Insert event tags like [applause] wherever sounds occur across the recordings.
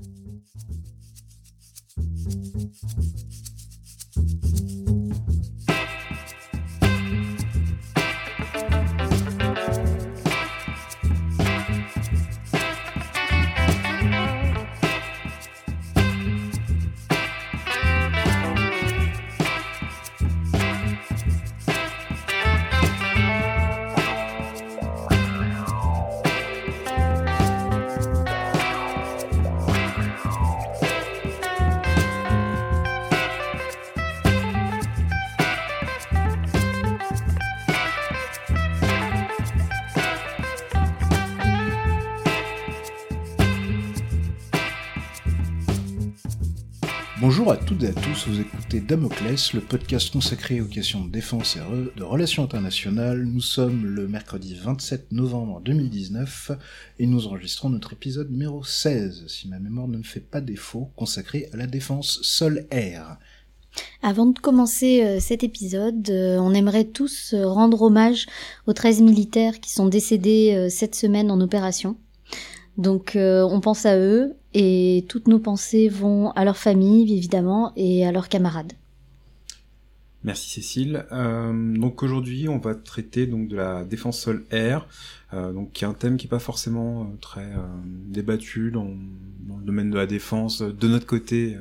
Thank you. Bonjour à toutes et à tous, vous écoutez Damoclès, le podcast consacré aux questions de défense et de relations internationales. Nous sommes le mercredi 27 novembre 2019 et nous enregistrons notre épisode numéro 16, si ma mémoire ne me fait pas défaut, consacré à la défense sol-air. Avant de commencer euh, cet épisode, euh, on aimerait tous euh, rendre hommage aux 13 militaires qui sont décédés cette semaine en opération. Donc on pense à eux et toutes nos pensées vont à leur famille évidemment et à leurs camarades. Merci Cécile. Euh, donc aujourd'hui, on va traiter donc de la défense sol-air, euh, donc qui est un thème qui est pas forcément euh, très euh, débattu dans, dans, le domaine de la défense de notre côté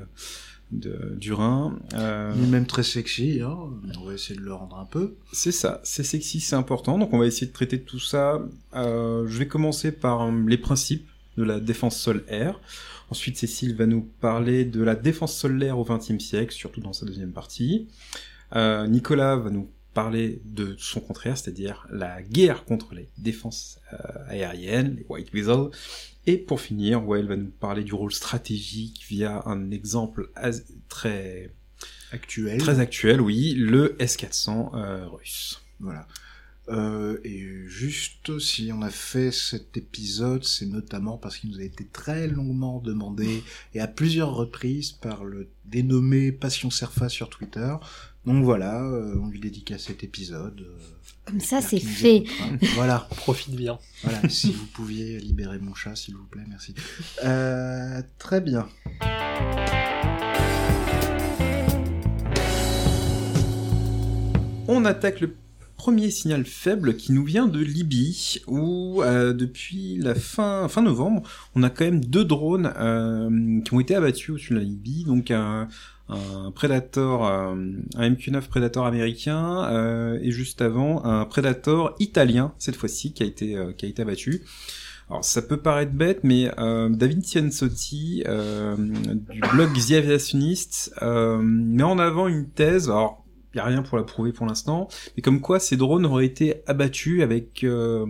de, du Rhin. Euh... Même très sexy, hein. on va essayer de le rendre un peu. C'est ça, c'est sexy, c'est important, donc on va essayer de traiter tout ça. je vais commencer par les principes de la défense sol-air. Ensuite, Cécile va nous parler de la défense sol-air au XXe siècle, surtout dans sa deuxième partie. Euh, Nicolas va nous parler de son contraire, c'est-à-dire la guerre contre les défenses euh, aériennes, les White Weasel. Et pour finir, Well va nous parler du rôle stratégique via un exemple très actuel. Très actuel, oui, le S-400 euh, russe. Voilà. Euh, et juste si on a fait cet épisode, c'est notamment parce qu'il nous a été très longuement demandé et à plusieurs reprises par le dénommé Passion Serfa sur Twitter. Donc voilà, euh, on lui dédicace cet épisode. Euh, Comme ça, c'est fait. voilà. [laughs] Profite bien. Voilà, si vous pouviez libérer mon chat, s'il vous plaît, merci. Euh, très bien. On attaque le premier signal faible qui nous vient de Libye, où euh, depuis la fin fin novembre, on a quand même deux drones euh, qui ont été abattus au-dessus de la Libye, donc un, Predator, euh, un MQ-9 Predator américain, euh, et juste avant un Predator italien cette fois-ci qui a été euh, qui a été abattu. Alors ça peut paraître bête, mais David Cianzotti du blog The Aviationist met en avant une thèse. Alors il a rien pour la prouver pour l'instant, mais comme quoi ces drones auraient été abattus avec euh,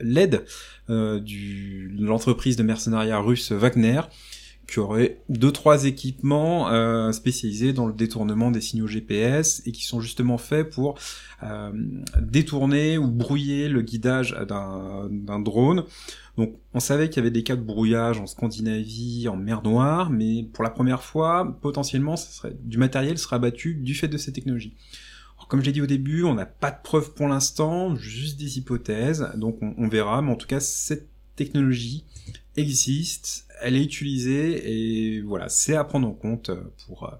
l'aide euh, de l'entreprise de mercenariat russe Wagner, qui aurait deux trois équipements euh, spécialisés dans le détournement des signaux GPS et qui sont justement faits pour détourner ou brouiller le guidage d'un drone. Donc on savait qu'il y avait des cas de brouillage en Scandinavie, en mer Noire, mais pour la première fois, potentiellement, du matériel sera abattu du fait de ces technologies. Alors, comme j'ai dit au début, on n'a pas de preuves pour l'instant, juste des hypothèses, donc on, on verra, mais en tout cas cette technologie existe, elle est utilisée et voilà, c'est à prendre en compte pour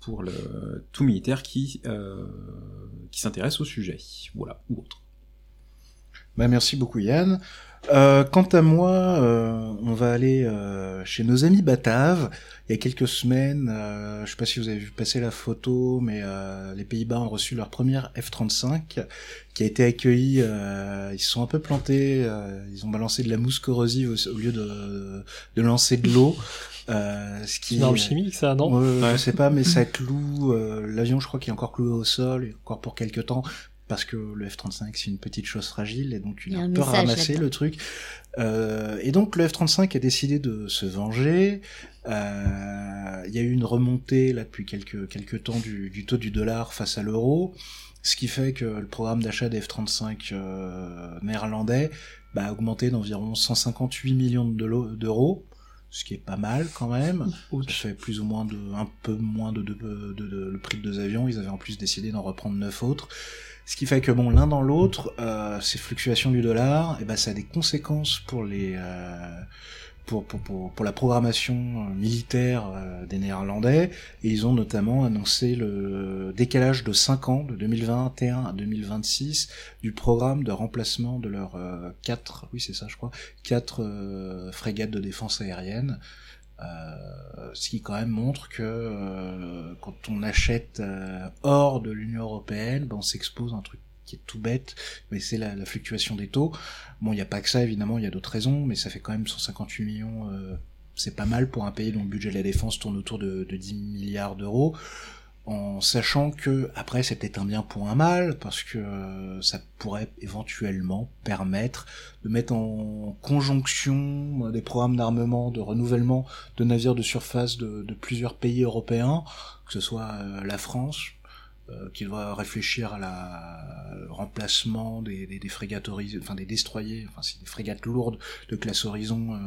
pour le tout militaire qui euh, qui s'intéresse au sujet, voilà ou autre. Bah merci beaucoup Yann. Euh, quant à moi, euh, on va aller euh, chez nos amis bataves. Il y a quelques semaines, euh, je sais pas si vous avez vu passer la photo, mais euh, les Pays-Bas ont reçu leur première F-35 qui a été accueillie. ils se sont un peu plantés. ils ont balancé de la mousse corrosive au, lieu de, de lancer de l'eau. Euh, ce qui une chimique ça non? Ouais, Je sais pas, mais ça cloue. L'avion, je crois qu'il est encore cloué au sol, encore pour quelques temps parce que le F-35 c'est une petite chose fragile et donc il a un peu ramassé le truc. Euh, et donc le F-35 a décidé de se venger. Euh, il y a eu une remontée là depuis quelques quelques temps du, du taux du dollar face à l'euro, ce qui fait que le programme d'achat des F-35 euh, néerlandais bah, a augmenté d'environ 158 millions d'euros ce qui est pas mal quand même. Ça fait plus ou moins de, un peu moins de, de, de, de, le prix de deux avions. Ils avaient en plus décidé d'en reprendre neuf autres. Ce qui fait que bon, l'un dans l'autre, euh, ces fluctuations du dollar, eh ben ça a des conséquences pour les euh, pour, pour, pour, pour, la programmation militaire des Néerlandais, et ils ont notamment annoncé le décalage de 5 ans, de 2021 à 2026, du programme de remplacement de leurs 4, oui c'est ça je crois, 4 frégates de défense aérienne. Euh, ce qui quand même montre que euh, quand on achète euh, hors de l'Union européenne, ben on s'expose à un truc qui est tout bête, mais c'est la, la, fluctuation des taux. Bon, il n'y a pas que ça, évidemment, il y a d'autres raisons, mais ça fait quand même 158 millions, c'est pas mal pour un pays dont le budget de la défense tourne autour de, de 10 milliards d'euros en sachant que après c'est un bien pour un mal parce que euh, ça pourrait éventuellement permettre de mettre en conjonction euh, des programmes d'armement, de renouvellement de navires de surface de, plusieurs pays européens, que ce soit euh, la France, qui doit réfléchir à la remplacement des, des, des frégates enfin des destroyers, enfin c'est des frégates lourdes de classe horizon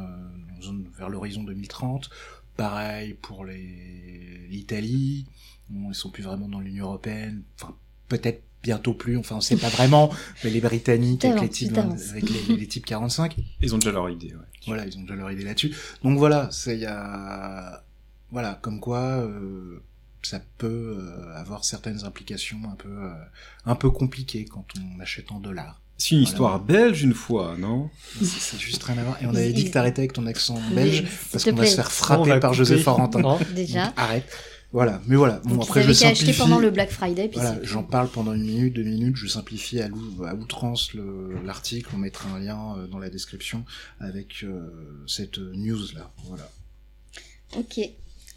vers l'horizon 2030. Pareil pour l'Italie, Bon, ils sont plus vraiment dans l'Union européenne. Enfin, peut-être bientôt plus. Enfin, on sait pas vraiment. [laughs] Mais les Britanniques avec, les types, avec les, types 45. [laughs] Ils ont déjà leur idée. Ouais. Voilà, ils ont déjà leur idée là-dessus. Donc voilà, c'est il y a voilà comme quoi euh, ça peut euh, avoir certaines implications un peu euh, un peu compliquées quand on achète en dollars. C'est une histoire belge une fois, non? C'est juste rien à voir. Et on avait dit que t'arrêtais avec ton accent belge parce qu'on va se faire frapper par José Forentin. Déjà. arrête. Voilà, mais voilà. Bon, après, je simplifie. pendant le Black Friday. Puis voilà, j'en parle pendant une minute, deux minutes. Je simplifie à, outrance l'article. On mettra un lien euh, dans la description avec euh, cette news là. Voilà. Ok.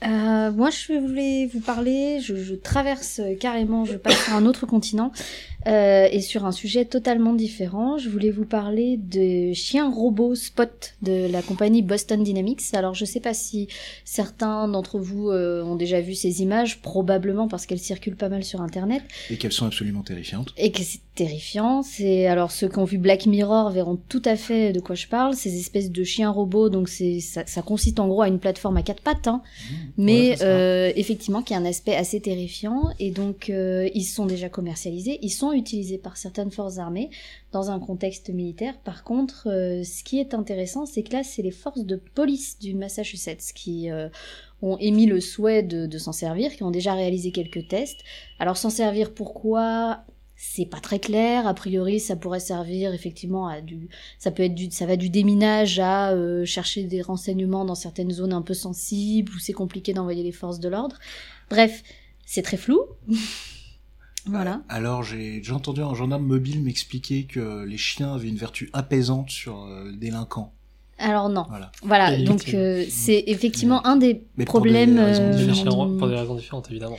Euh, moi, je voulais vous parler. Je, je, traverse carrément. Je passe sur un autre continent. Euh, et sur un sujet totalement différent, je voulais vous parler de Chien Robot Spot de la compagnie Boston Dynamics. Alors je sais pas si certains d'entre vous euh, ont déjà vu ces images, probablement parce qu'elles circulent pas mal sur internet. Et qu'elles sont absolument terrifiantes. Et que c'est terrifiant. C'est alors ceux qui ont vu Black Mirror verront tout à fait de quoi je parle. Ces espèces de chiens robots, donc c'est ça, ça, consiste en gros à une plateforme à quatre pattes, hein, mmh. mais euh, effectivement qui a un aspect assez terrifiant. Et donc ils sont déjà commercialisés, ils sont utilisés par certaines forces armées dans un contexte militaire. Par contre, euh, ce qui est intéressant, c'est que là, c'est les forces de police du Massachusetts qui euh, ont émis le souhait de, s'en servir, qui ont déjà réalisé quelques tests. Alors s'en servir pourquoi? C'est pas très clair. A priori, ça pourrait servir effectivement à du, ça peut être du, ça va du déminage à euh, chercher des renseignements dans certaines zones un peu sensibles où c'est compliqué d'envoyer les forces de l'ordre. Bref, c'est très flou. [laughs] Voilà. Alors j'ai entendu un gendarme mobile m'expliquer que les chiens avaient une vertu apaisante sur euh, le délinquant. Alors non. Voilà. Donc euh, c'est effectivement un des problèmes. Euh, pour des, raisons différentes, évidemment.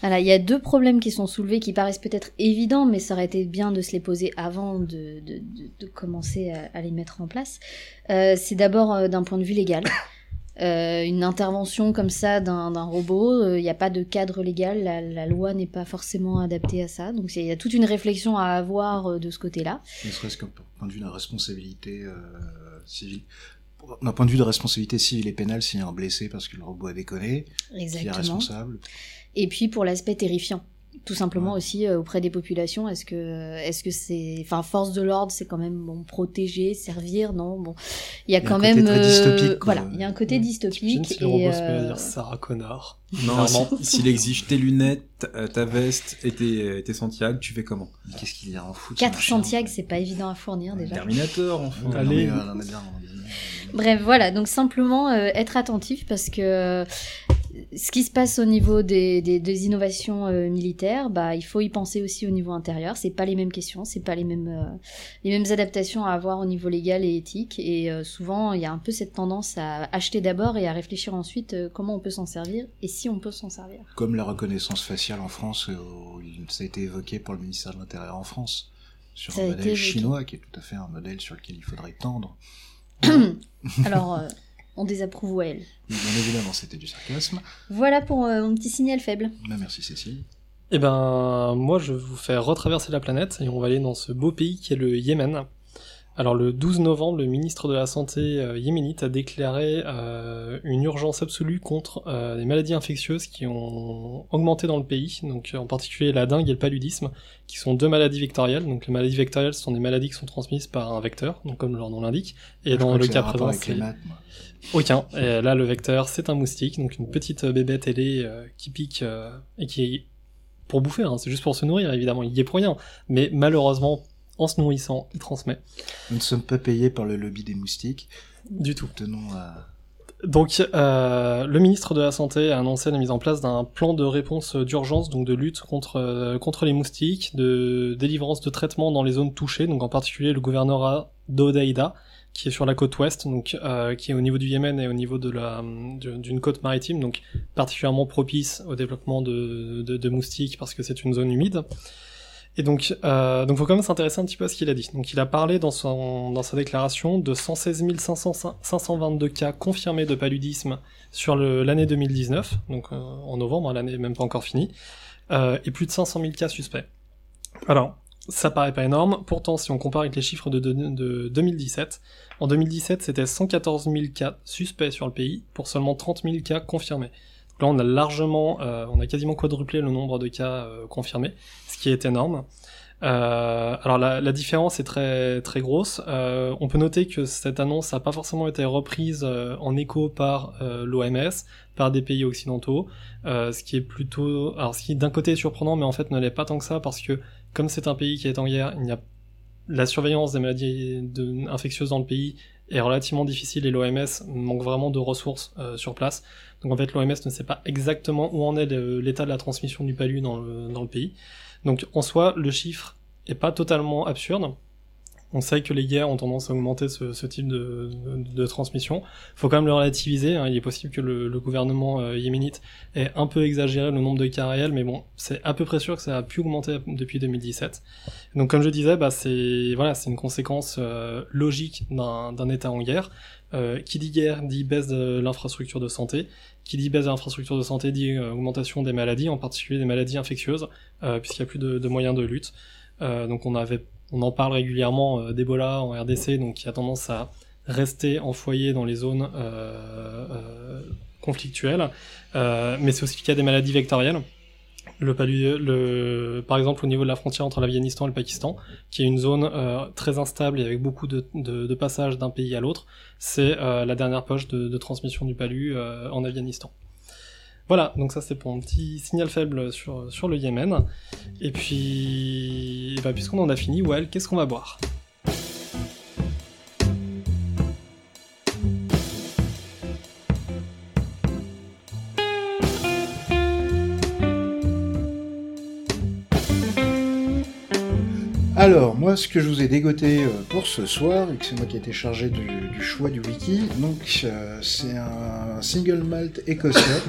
Voilà, il y a deux problèmes qui sont soulevés qui paraissent peut-être évidents, mais ça aurait été bien de se les poser avant de, de, de, commencer à, à, les mettre en place. c'est d'abord d'un point de vue légal. Euh, une intervention comme ça d'un robot, il euh, n'y a pas de cadre légal, la, loi n'est pas forcément adaptée à ça, donc il y a toute une réflexion à avoir euh, de ce côté-là. Ne serait-ce qu'un point de vue de la responsabilité civile. D'un point de vue de responsabilité civile et pénale, s'il y a un blessé parce que le robot a déconné, qui est responsable. Et puis pour l'aspect terrifiant tout simplement aussi euh, auprès des populations est-ce que est-ce que c'est enfin force de l'ordre c'est quand même bon protéger servir non? Bon il y a quand même euh, voilà il y a un côté dystopique si et le euh... dire Sarah Connor. Non [laughs] s'il exige tes lunettes ta veste et tes, tes Santiago tu fais comment? Qu'est-ce qu'il y a en foot quatre Santiago c'est pas évident à fournir déjà. Terminator en fait allez. bref voilà donc simplement euh, être attentif parce que ce qui se passe au niveau des, des, innovations euh, militaires, bah, il faut y penser aussi au niveau intérieur. C'est pas les mêmes questions, c'est pas les mêmes, euh, les mêmes adaptations à avoir au niveau légal et éthique. Et euh, souvent, il y a un peu cette tendance à acheter d'abord et à réfléchir ensuite comment on peut s'en servir et si on peut s'en servir. Comme la reconnaissance faciale en France, ça a été évoqué par le ministère de l'Intérieur en France, sur un modèle chinois qui est tout à fait un modèle sur lequel il faudrait tendre. [coughs] Alors. On désapprouve elle. Bien évidemment, c'était du sarcasme. Voilà pour euh, mon petit signal faible. Bah, merci Cécile. Eh ben, moi, je vais vous faire retraverser la planète et on va aller dans ce beau pays qui est le Yémen. Alors le 12 novembre, le ministre de la Santé euh, yéménite a déclaré euh, une urgence absolue contre euh, les maladies infectieuses qui ont augmenté dans le pays, donc en particulier la dengue et le paludisme, qui sont deux maladies vectorielles. Donc les maladies vectorielles ce sont des maladies qui sont transmises par un vecteur, donc comme leur nom l'indique. Et dans le cas présent, c'est aucun. Et là, le vecteur, c'est un moustique, donc une petite bébête ailée qui pique et qui est pour bouffer, hein, c'est juste pour se nourrir évidemment, il y est pour rien. Mais malheureusement en se nourrissant, il transmet. Nous ne sommes pas payés par le lobby des moustiques. Du tout. Tenons à... Donc, euh, le ministre de la Santé a annoncé la mise en place d'un plan de réponse d'urgence, donc de lutte contre euh, contre les moustiques, de délivrance de traitement dans les zones touchées, donc en particulier le gouvernorat d'Odeida, qui est sur la côte ouest, donc euh, qui est au niveau du Yémen et au niveau de la d'une côte maritime, donc particulièrement propice au développement de, de, de moustiques parce que c'est une zone humide. Et donc, euh, donc faut quand même s'intéresser un petit peu à ce qu'il a dit. Donc, il a parlé dans son dans sa déclaration de 116 522 cas confirmés de paludisme sur l'année 2019, donc euh, en novembre, hein, l'année même pas encore finie, euh, et plus de 500 000 cas suspects. Alors, ça paraît pas énorme. Pourtant, si on compare avec les chiffres de, de, de 2017, en 2017, c'était 114 000 cas suspects sur le pays pour seulement 30 000 cas confirmés. Là, on a largement, euh, on a quasiment quadruplé le nombre de cas euh, confirmés, ce qui est énorme. Euh, alors la, différence est très très grosse. On peut noter que cette annonce n'a pas forcément été reprise en écho par l'OMS, par des pays occidentaux, ce qui est plutôt, alors ce qui d'un côté est surprenant, mais en fait ne l'est pas tant que ça parce que comme c'est un pays qui est en guerre, il y a la surveillance des maladies infectieuses dans le pays est relativement difficile et l'OMS manque vraiment de ressources sur place. Donc en fait, l'OMS ne sait pas exactement où en est l'état de la transmission du palu dans le, dans le pays. Donc en soi, le chiffre est pas totalement absurde. On sait que les guerres ont tendance à augmenter ce, type de, transmission. Faut quand même le relativiser. Hein. Il est possible que le, gouvernement euh, yéménite ait un peu exagéré le nombre de cas réels, mais bon, c'est à peu près sûr que ça a pu augmenter depuis 2017. Donc comme je disais, bah, c'est voilà, c'est une conséquence euh, logique d'un État en guerre. Euh, qui dit guerre dit baisse de l'infrastructure de santé. Qui dit baisse de l'infrastructure de santé dit augmentation des maladies, en particulier des maladies infectieuses, puisqu'il n'y a plus de, de, moyens de lutte. donc on avait, on en parle régulièrement d'Ebola en RDC, donc qui a tendance à rester en foyer dans les zones conflictuelles. mais c'est aussi le cas des maladies vectorielles le, par exemple au niveau de la frontière entre l'Afghanistan et le Pakistan, qui est une zone euh, très instable et avec beaucoup de, passages d'un pays à l'autre, c'est euh, la dernière poche de, transmission du palu euh, en Afghanistan. Voilà, donc ça c'est pour un petit signal faible sur, sur le Yémen. Et puis, bah, puisqu'on en a fini, Well, qu'est-ce qu'on va boire? Alors, moi, ce que je vous ai dégoté euh, pour ce soir, et que c'est moi qui ai été chargé du, choix du wiki, donc euh, c'est un single malt écossais.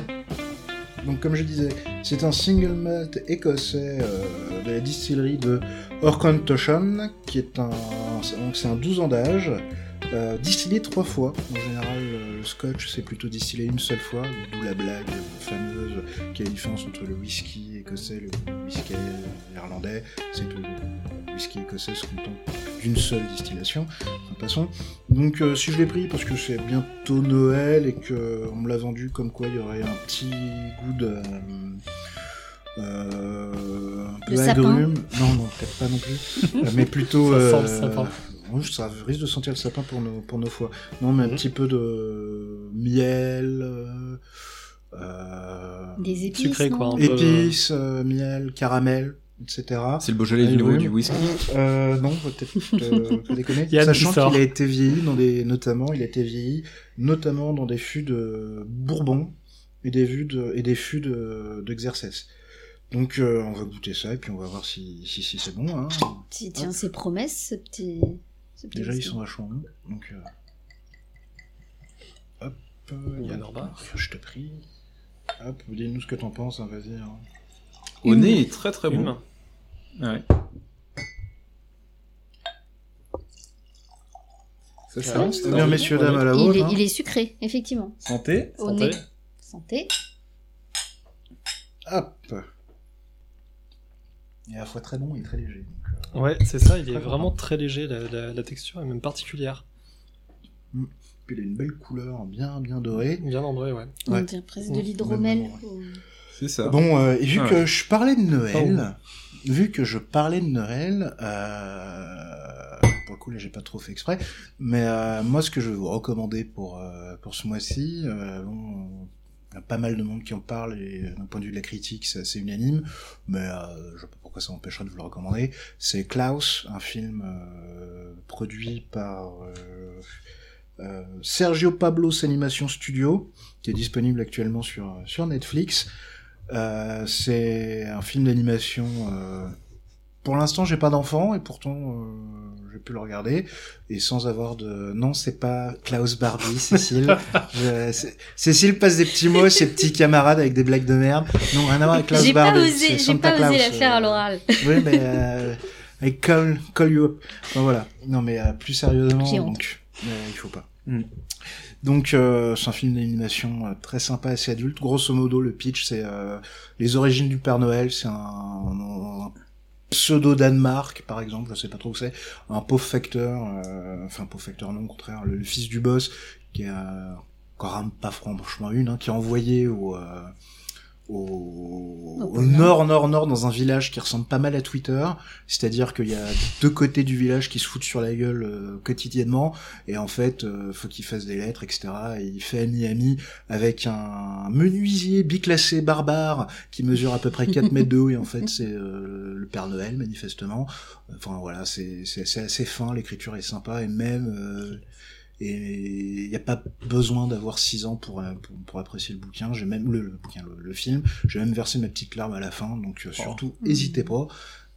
Donc, comme je disais, c'est un single malt écossais euh, de la distillerie de Orcontoshan, qui est un, c'est un 12 ans d'âge, euh, distillé trois fois. En général, le scotch c'est plutôt distillé une seule fois, d'où la blague fameuse qui a la différence entre le whisky écossais et le whisky irlandais. C'est tout whisky écossais se contente d'une seule distillation. Donc euh, si je l'ai pris parce que c'est bientôt Noël et que on me l'a vendu comme quoi il y aurait un petit goût de euh, un peu agrume. Non, non, peut-être pas non plus. [laughs] mais plutôt. Ça sent le sapin. Oui, ça risque de sentir le sapin pour nos, pour nos foies. Non, mais un petit peu de miel. Euh, Des épices. Sucré, quoi. Un épices, euh, miel, caramel etc. C'est le Beaujolais du niveau du whisky euh, Non, peut-être euh, pas [laughs] déconner. Sachant qu'il a été vieilli dans des, notamment, il a été vieilli notamment dans des fûts de Bourbon et des fûts de, et des fûts de, d'Exercès. Donc euh, on va goûter ça et puis on va voir si, si, si c'est bon. Hein. Si tient ses promesses, ce petit... Ce petit Déjà ils sont vachement bons. Donc, euh... hop, il y a je te prie. Hop, dis-nous ce que t'en penses, hein, vas-y. Hein. Au nez, est très très bon. Ouais. Ça, ça c'est bien, messieurs, dames, à la vôtre. Il, hein. il, est sucré, effectivement. Santé. Au Santé. nez. Santé. Hop. Et à la fois très bon et très léger. Donc, euh... Ouais, c'est ça, il est vraiment très léger, la, texture est même particulière. Mm. Puis il a une belle couleur, bien bien dorée. Bien ambrée, ouais. On dirait presque de l'hydromel. C'est ça. Bon, euh, et vu ah que je parlais de Noël, vu que je parlais de Noël, euh, pour le coup là j'ai pas trop fait exprès, mais euh, moi ce que je vais vous recommander pour euh, pour ce mois-ci, bon, il y a pas mal de monde qui en parle et d'un point de vue de la critique c'est assez unanime, mais je sais pas pourquoi ça m'empêcherait de vous le recommander. C'est Klaus, un film produit par euh, Sergio Pablos Animation Studio, qui est disponible actuellement sur, sur Netflix. Euh, c'est un film d'animation. Euh, pour l'instant, j'ai pas d'enfant et pourtant euh, j'ai pu le regarder et sans avoir de. Non, c'est pas Klaus Barbie, [laughs] Cécile. Cécile passe des petits mots, ses petits camarades avec des blagues de merde. Non, rien à voir avec Klaus Barbie. J'ai pas osé la faire à l'oral. [laughs] oui, mais avec call, call you up. voilà. Non, mais plus sérieusement, donc il faut pas. Mm. Donc euh, c'est un film d'animation euh, très sympa, assez adulte. Grosso modo, le pitch, c'est euh, les origines du Père Noël. C'est un, pseudo Danemark, par exemple, je sais pas trop où c'est. Un pauvre facteur, enfin pauvre facteur non, au contraire, le, fils du boss, qui est encore pas franchement une, hein, qui est envoyé au au, nord, nord, nord, dans un village qui ressemble pas mal à Twitter. C'est-à-dire qu'il y a deux côtés du village qui se foutent sur la gueule euh, quotidiennement. Et en fait, euh, faut qu'il fasse des lettres, etc. Et il fait ami-ami avec un menuisier biclassé barbare qui mesure à peu près 4 [laughs] mètres de haut. Et en fait, c'est euh, le Père Noël, manifestement. Enfin voilà, c'est assez fin, l'écriture est sympa. Et même et il n'y a pas besoin d'avoir 6 ans pour, pour, apprécier le bouquin. J'ai même le, bouquin, le, film. J'ai même versé ma petite larme à la fin, donc euh, oh. surtout, n'hésitez pas.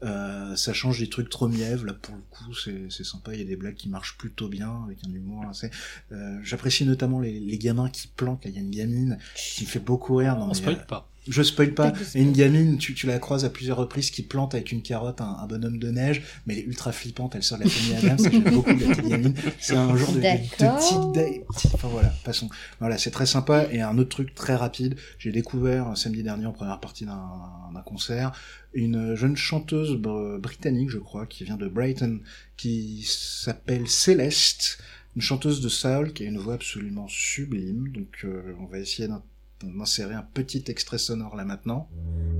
Euh, ça change des trucs trop mièvres là pour le coup c'est sympa il y a des blagues qui marchent plutôt bien avec un humour assez euh, j'apprécie notamment les, les, gamins qui planquent il y a une gamine qui me fait beaucoup rire on spoil pas je spoil pas. Gamine, tu, tu la croises à plusieurs reprises qui plante avec une carotte un, un bonhomme de neige, mais elle est ultra flippante, elle sort de la famille Adams, j'aime beaucoup la petite gamine. C'est un genre de, de, petite, enfin voilà, passons. Voilà, c'est très sympa. Et un autre truc très rapide, j'ai découvert samedi dernier en première partie d'un concert, une jeune chanteuse britannique, je crois, qui vient de Brighton, qui s'appelle Céleste, une chanteuse de soul qui a une voix absolument sublime. Donc euh, on va essayer d'un d'insérer un petit extrait sonore là maintenant.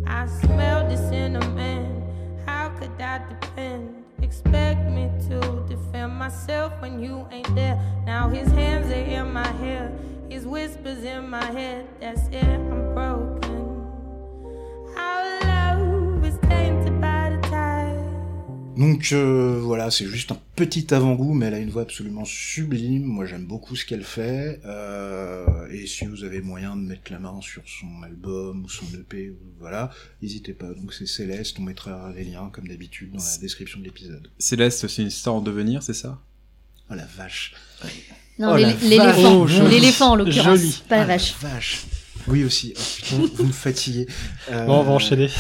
I smell the cinnamon. How could depend? Expect me to defend myself when you ain't there. Now his hands are in my hair. His whispers in my head. That's it, I'm broken. Donc euh, voilà, c'est juste un petit avant-goût, mais elle a une voix absolument sublime. Moi, j'aime beaucoup ce qu'elle fait. Euh, et si vous avez moyen de mettre la main sur son album ou son EP, voilà, n'hésitez pas. Donc c'est Céleste, on mettra les liens comme d'habitude dans la description de l'épisode. Céleste, c'est une star en devenir, c'est ça? Oh la vache. Non, oh, l'éléphant, oh, l'éléphant en l'occurrence, pas la oh, vache. vache. Oui aussi. Oh, putain, vous me fatiguez. Euh... Bon, on va enchaîner.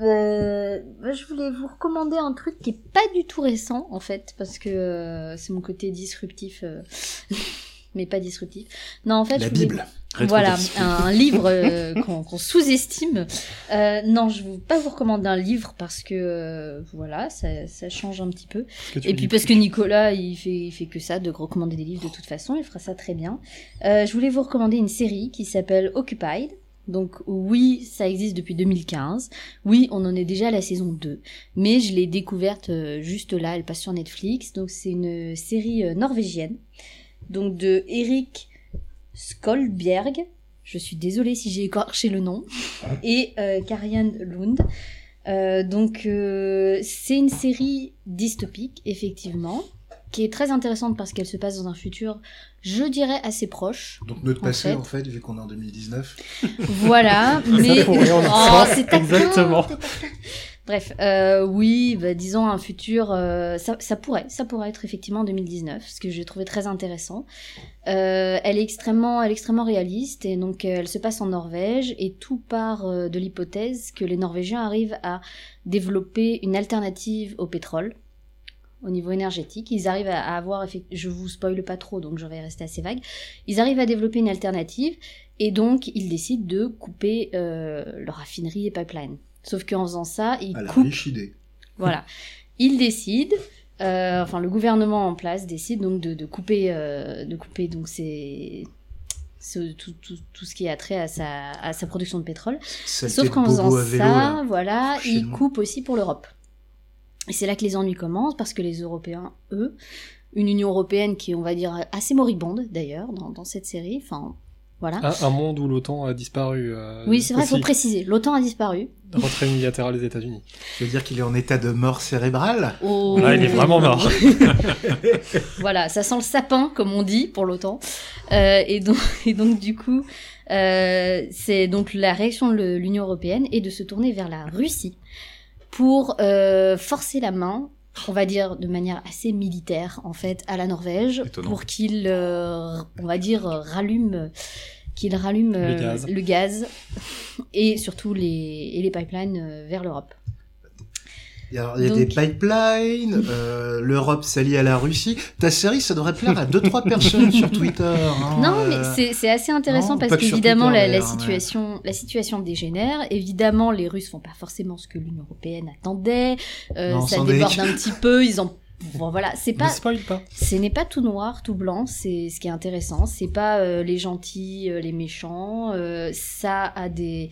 Euh, je voulais vous recommander un truc qui est pas du tout récent en fait parce que euh, c'est mon côté disruptif euh, [laughs] mais pas disruptif. Non en fait la Bible. Voilà [laughs] un, livre euh, qu'on sous-estime. non je ne veux pas vous recommander un livre parce que voilà ça, ça, change un petit peu. Et puis parce que Nicolas il fait il fait que ça de recommander des livres de toute façon il fera ça très bien. je voulais vous recommander une série qui s'appelle Occupied donc oui, ça existe depuis 2015. Oui, on en est déjà à la saison 2. Mais je l'ai découverte euh, juste là, elle passe sur Netflix. Donc c'est une série euh, norvégienne. Donc de Eric Skolbjerg. Je suis désolée si j'ai écorché le nom. [laughs] Et euh, Karian Lund. donc c'est une série dystopique, effectivement, qui est très intéressante parce qu'elle se passe dans un futur, je dirais, assez proche. Donc notre passé, en fait, vu qu'on est en 2019. [laughs] Voilà, [laughs] mais... oh, c'est Exactement. [laughs] Bref, euh, oui, bah, disons un futur, euh, ça, ça, pourrait, ça pourrait être effectivement en 2019, ce que j'ai trouvé très intéressant. Euh, elle est extrêmement, elle est extrêmement réaliste et donc euh, elle se passe en Norvège et tout part euh, de l'hypothèse que les Norvégiens arrivent à développer une alternative au pétrole au niveau énergétique. Ils arrivent à avoir, je vous spoile pas trop, donc je vais rester assez vague. Ils arrivent à développer une alternative et donc ils décident de couper euh, leur raffinerie et pipeline. Sauf qu'en faisant ça, ils à la coupent. riche idée. [laughs] Voilà. Il décide, euh, enfin le gouvernement en place décide donc de, de couper, euh, de couper donc ces ce, tout, tout, tout, ce qui est attrait à sa, à sa production de pétrole. Sauf qu'en faisant ça, voilà, il coupe aussi pour l'Europe. Et c'est là que les ennuis commencent, parce que les Européens, eux, une Union européenne qui est, on va dire, assez moribonde d'ailleurs dans, dans cette série, enfin voilà. Un, monde où l'OTAN a disparu. Euh, oui, c'est vrai, il faut préciser. L'OTAN a disparu. Retrait unilatéral des États-Unis. Tu veux dire qu'il est en état de mort cérébrale oh. Ah, il est vraiment mort. [laughs] voilà, ça sent le sapin, comme on dit, pour l'OTAN. Euh, et, donc, et donc, du coup, euh, c'est donc la réaction de l'Union européenne est de se tourner vers la Russie pour euh, forcer la main on va dire de manière assez militaire en fait à la Norvège pour qu'il euh, on va dire rallume qu'il rallume le gaz. et surtout les, et les pipelines euh, vers l'Europe. Il y a, des pipelines, euh, l'Europe s'allie à la Russie. Ta série, ça devrait plaire à deux trois personnes sur Twitter. Hein, non, mais euh, c'est assez intéressant parce qu'évidemment la, la, situation la situation dégénère. Évidemment, les Russes font pas forcément ce que l'Union européenne attendait. Euh, ça déborde [laughs] un petit peu. Ils ont Bon, voilà, c'est pas, pas. Ce n'est pas tout noir, tout blanc. C'est ce qui est intéressant. C'est pas euh, les gentils, les méchants. ça a des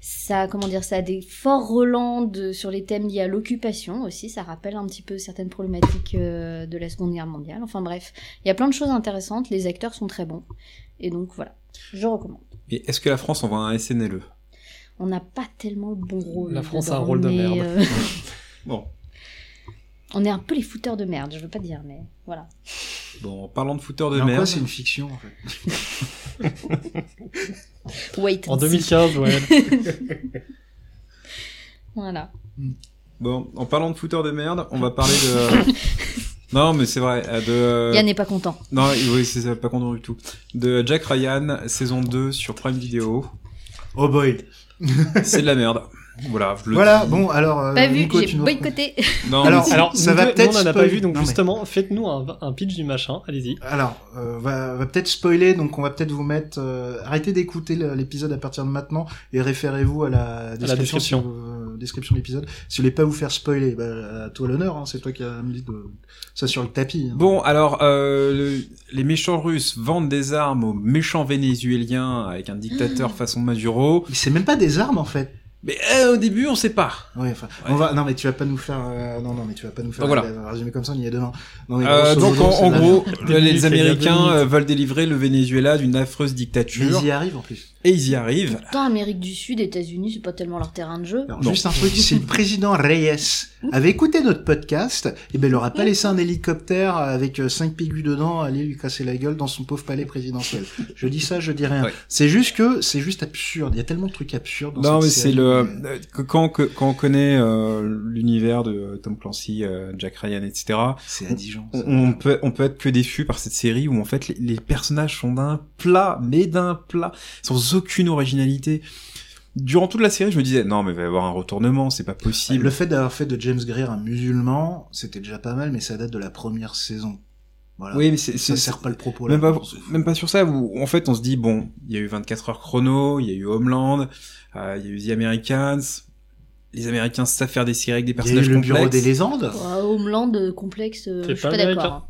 ça, comment dire, ça a des forts relents sur les thèmes liés à l'occupation aussi. Ça rappelle un petit peu certaines problématiques euh, de la Seconde Guerre mondiale. Enfin bref, il y a plein de choses intéressantes. Les acteurs sont très bons. Et donc voilà, je recommande. Et est-ce que la France envoie un SNLE On n'a pas tellement le bon rôle. La France a un rôle de merde. Euh, [laughs] [laughs] bon. On est un peu les fouteurs de merde, je veux pas dire, mais voilà. Bon, parlant de fouteurs de merde. c'est une fiction en fait [laughs] Wait. En 2015, ouais. [laughs] voilà. Bon, en parlant de fouteurs de merde, on va parler de. [laughs] non, mais c'est vrai. Euh, de... Yann n'est pas content. Non, oui, c'est pas content du tout. De Jack Ryan, saison 2 sur Prime Video. Oh boy. c'est de la merde. Voilà, voilà bon, alors. Euh, pas vu, j'ai boycotté. Non, alors, alors, ça va peut-être. on n'en a pas vu, donc justement, faites-nous un, un, pitch du machin, allez-y. Alors, euh, va, va peut-être spoiler, donc on va peut-être vous mettre. Euh, arrêtez d'écouter l'épisode à partir de maintenant et référez-vous à la description. À la description. Euh, description de l'épisode. Si vous voulez pas vous faire spoiler, bah, à toi l'honneur, hein, c'est toi qui as mis de, ça sur le tapis. Hein. Bon, alors, euh, les méchants russes vendent des armes aux méchants vénézuéliens avec un dictateur façon Maduro. C'est même pas des armes en fait. Mais euh, au début, on sait pas. Oui, enfin, on va. Non, mais tu vas pas nous faire. Euh, non, non, mais tu vas pas nous faire. voilà. Un résumé comme ça, on y est demain. Non, euh, donc en, gros, les Américains euh, veulent délivrer le Venezuela d'une affreuse dictature. ils y arrivent en plus. Et ils y arrivent. Pourtant, Amérique du Sud, États-Unis, c'est pas tellement leur terrain de jeu. juste un truc, si le président Reyes avait écouté notre podcast, et eh ben, il aurait pas laissé un hélicoptère avec cinq pigus dedans aller lui casser la gueule dans son pauvre palais présidentiel. je dis ça, je dis rien. C'est juste que c'est juste absurde. Il y a tellement de trucs absurdes dans Non, mais c'est le quand, quand on connaît euh, l'univers de Tom Clancy, euh, Jack Ryan, etc. C'est On, on, peut on peut être que déçu par cette série où en fait les, personnages sont d'un plat, mais d'un plat, sans aucune originalité. Durant toute la série, je me disais non mais il va y avoir un retournement, c'est pas possible. Le fait d'avoir fait de James Greer un musulman, c'était déjà pas mal, mais ça date de la première saison. Voilà. Oui, mais c'est, ça sert pas le propos. Là, même, pas, même pas sur ça. Où, en fait, on se dit bon, il y a eu 24 heures chrono, il y a eu Homeland, euh, il y a eu The Americans, les Américains savent faire des séries avec des personnages complexes. Il y a eu le bureau des légendes. Homeland euh, complexe, euh, je suis pas, d'accord. Hein.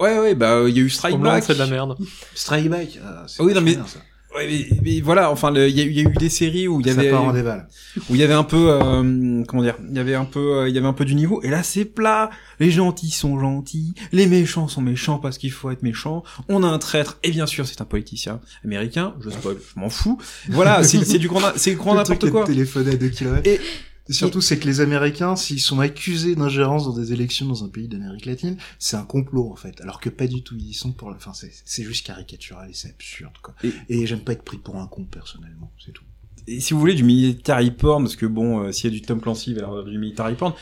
Ouais, ouais, bah il y a eu Strike Homeland, Back. c'est de la merde. Strike Back. Ah, oui, non mais. ça. Ouais, mais, mais, voilà, enfin, il y, y, a eu des séries où il y avait, ça part en débat, où il y avait un peu, euh, comment dire, il y avait un peu, euh, il y avait un peu du niveau. Et là, c'est plat. Les gentils sont gentils, les méchants sont méchants parce qu'il faut être méchant. On a un traître, et bien sûr, c'est un politicien américain. Je spoil, je m'en fous. Voilà, c'est du grand, c'est grand [laughs] n'importe quoi. Téléphoner à 2 km. Et et surtout, c'est que les Américains, s'ils sont accusés d'ingérence dans des élections dans un pays d'Amérique latine, c'est un complot en fait. Alors que pas du tout. Ils sont pour. Enfin, c'est juste caricatural et c'est absurde quoi. Et, j'aime pas être pris pour un con personnellement. C'est tout. Et si vous voulez du military porn, parce que bon, euh, s'il y a du Tom Clancy, il va y avoir du military porn.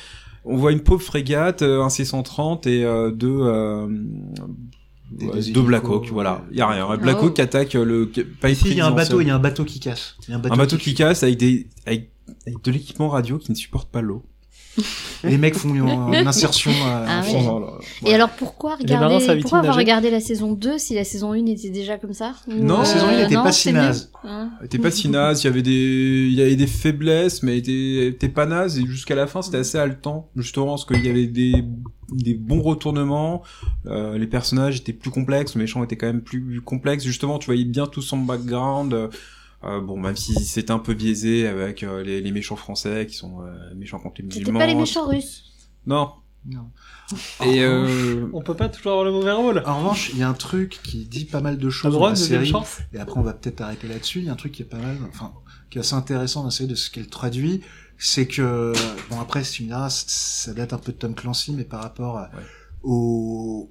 On voit une pauvre frégate, euh, un C-130 et euh, deux. Euh, deux Black Hawk, voilà. Il y a rien. Un Black Hawk qui attaque le. Pas ici, il y a un bateau, il y a un bateau qui casse. un bateau, qui, casse avec des avec, avec de l'équipement radio qui ne supporte pas l'eau. [laughs] les mecs font une, insertion à ah Et alors pourquoi regarder pourquoi avoir regardé la saison 2 si la saison 1 était déjà comme ça? Non, la saison 1 n'était pas si naze. Hein. Elle était pas si naze, il y avait des il y avait des faiblesses mais elle était, pas naze et jusqu'à la fin c'était assez haletant justement parce qu'il y avait des des bons retournements, euh, les personnages étaient plus complexes, les méchants étaient quand même plus complexes. Justement, tu voyais bien tout son background euh, bon, même si c'est un peu biaisé avec euh, les, les, méchants français qui sont euh, méchants contre les musulmans. C'était pas les méchants russes. Non. Non. Et euh... on peut pas toujours avoir le mauvais rôle. En revanche, il y a un truc qui dit pas mal de choses dans la série. Et après, on va peut-être arrêter là-dessus. Il y a un truc qui est pas mal, enfin, qui est assez intéressant dans la série de ce qu'elle traduit, c'est que bon après, tu me ça date un peu de Tom Clancy, mais par rapport ouais. au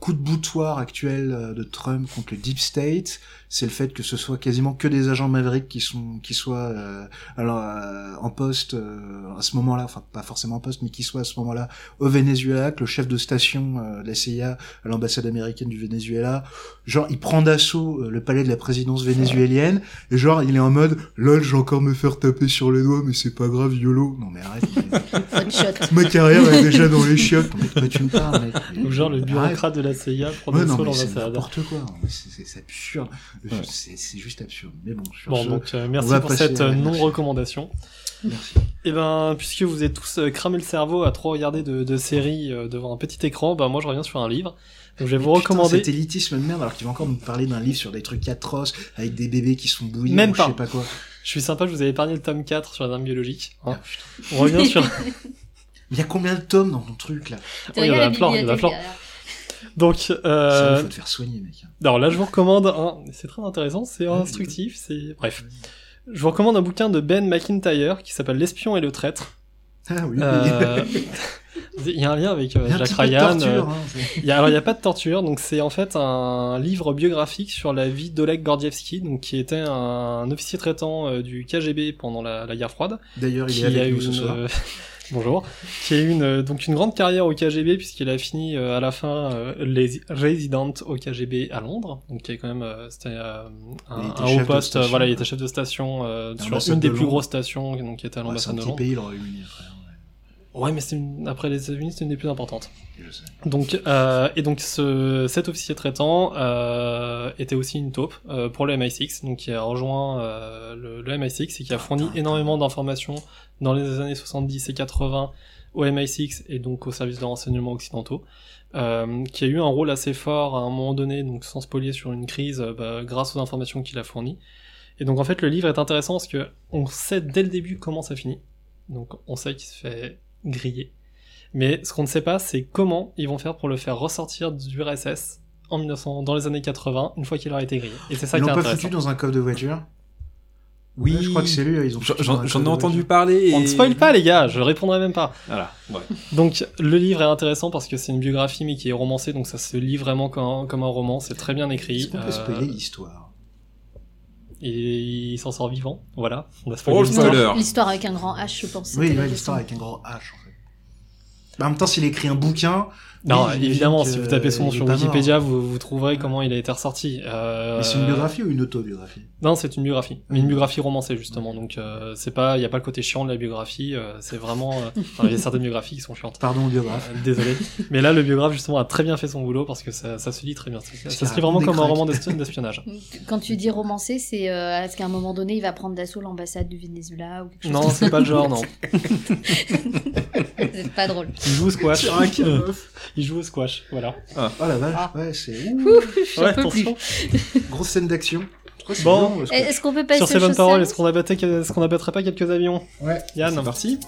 coup de boutoir actuel euh, de Trump contre le Deep State, c'est le fait que ce soit quasiment que des agents Maverick qui sont qui soient euh, alors euh, en poste à ce moment-là, enfin pas forcément en poste, mais qui soient à ce moment-là au Venezuela, que le chef de station de la CIA à l'ambassade américaine du Venezuela, genre il prend d'assaut le palais de la présidence vénézuélienne et genre il est en mode lol, je vais encore me faire taper sur les doigts, mais c'est pas grave, yolo. Non mais arrête. [laughs] Ma carrière est déjà dans les chiottes. Mais tu me parles, mec. Genre le bureaucrate de la CIA prendre ouais, non, c'est n'importe quoi. C'est absurde. C'est juste absurde. Mais bon, bon donc euh, merci pour cette euh, non-recommandation. Merci. Et eh ben, puisque vous êtes tous euh, cramé le cerveau à trop regarder de, de séries devant un petit écran, ben moi je reviens sur un livre. Donc je vais vous recommander. Cet élitisme de merde, alors qu'il va encore nous parler d'un livre sur des trucs atroces, avec des bébés qui sont bouillis, Même pas. je sais pas quoi. Je suis sympa, je vous avais épargné le tome 4 sur les armes biologiques. Hein. Ah, On revient sur... [laughs] Il y a combien de tomes dans ton truc là? Oh, Il y en a plein, il y en a plein. Donc, euh... Faut te faire soigner, mec. Alors là, je vous recommande un. C'est très intéressant, c'est instructif, c'est bref. Je vous recommande un bouquin de Ben McIntyre qui s'appelle L'espion et le traître. Ah oui. Euh... [laughs] il y a un lien avec euh, Jack Ryan. Euh, hein, il y a, alors il n'y a pas de torture, donc c'est en fait un livre biographique sur la vie d'Oleg Gordievsky, donc qui était un officier traitant euh, du KGB pendant la, la guerre froide. D'ailleurs, il y a eu ce soir. Bonjour, qui a eu une, euh, donc une grande carrière au KGB puisqu'il a fini euh, à la fin euh, les résident au KGB à Londres, donc qui est quand même c'était un, un haut poste, voilà, il était chef de station sur une des plus grosses stations, donc qui était à l'ambassade de Londres. pays, il Ouais, mais c'est après les États-Unis, c'est une des plus importantes. Donc, euh, et donc ce, cet officier traitant euh, était aussi une taupe euh, pour le MI6, donc qui a rejoint euh, le, le, MI6 et qui a fourni énormément d'informations dans les années 70 et 80 au MI6 et donc au service de renseignement occidentaux, euh, qui a eu un rôle assez fort à un moment donné, donc sans spolier sur une crise, bah, grâce aux informations qu'il a fournies. Et donc en fait le livre est intéressant parce que on sait dès le début comment ça finit. Donc on sait qu'il se fait grillé. Mais ce qu'on ne sait pas, c'est comment ils vont faire pour le faire ressortir du RSS en 1900, dans les années 80, une fois qu'il aura été grillé. Et c'est ça ils qui est pas foutu dans un coffre de voiture? Oui, je crois que c'est lui. Ils ont. J'en ai entendu parler. Et... On ne spoil pas, les gars. Je répondrai même pas. Voilà. Ouais. Donc le livre est intéressant parce que c'est une biographie mais qui est romancée, donc ça se lit vraiment comme un, comme un roman. C'est très bien écrit. Est-ce qu'on peut spoiler l'histoire? Et il s'en sort vivant, voilà. On a oh, l'histoire avec un grand H, je pense. Oui, l'histoire avec un grand H, en fait. Bah, en même temps, s'il écrit un bouquin, non, évidemment, si vous tapez son nom sur Wikipédia, vous, vous trouverez comment il a été ressorti. Euh... Mais c'est une biographie ou une autobiographie? Non, c'est une biographie, mais une biographie romancée justement. Donc euh, c'est pas, il y a pas le côté chiant de la biographie. Euh, c'est vraiment, euh, il y a certaines biographies qui sont chiantes. Pardon, biographe. Euh, désolé. mais là, le biographe justement a très bien fait son boulot parce que ça, ça se lit très bien. Ça, ça se lit vraiment comme un roman d'espionnage. [laughs] Quand tu dis romancé, c'est est-ce qu'à un moment donné, il va prendre d'assaut l'ambassade du Venezuela ou quelque chose Non, c'est pas le genre, non. [laughs] c'est pas drôle. Il joue squash. Il joue au squash. Voilà. Ah. Oh la vache, ah. ouais, c'est. Ouais, attention. Grosse scène d'action. Bon, est-ce qu'on peut passer sur ces bonnes paroles, est-ce qu'on abattrait, est-ce qu'on abattrait pas quelques avions? Ouais. Yann, c'est parti.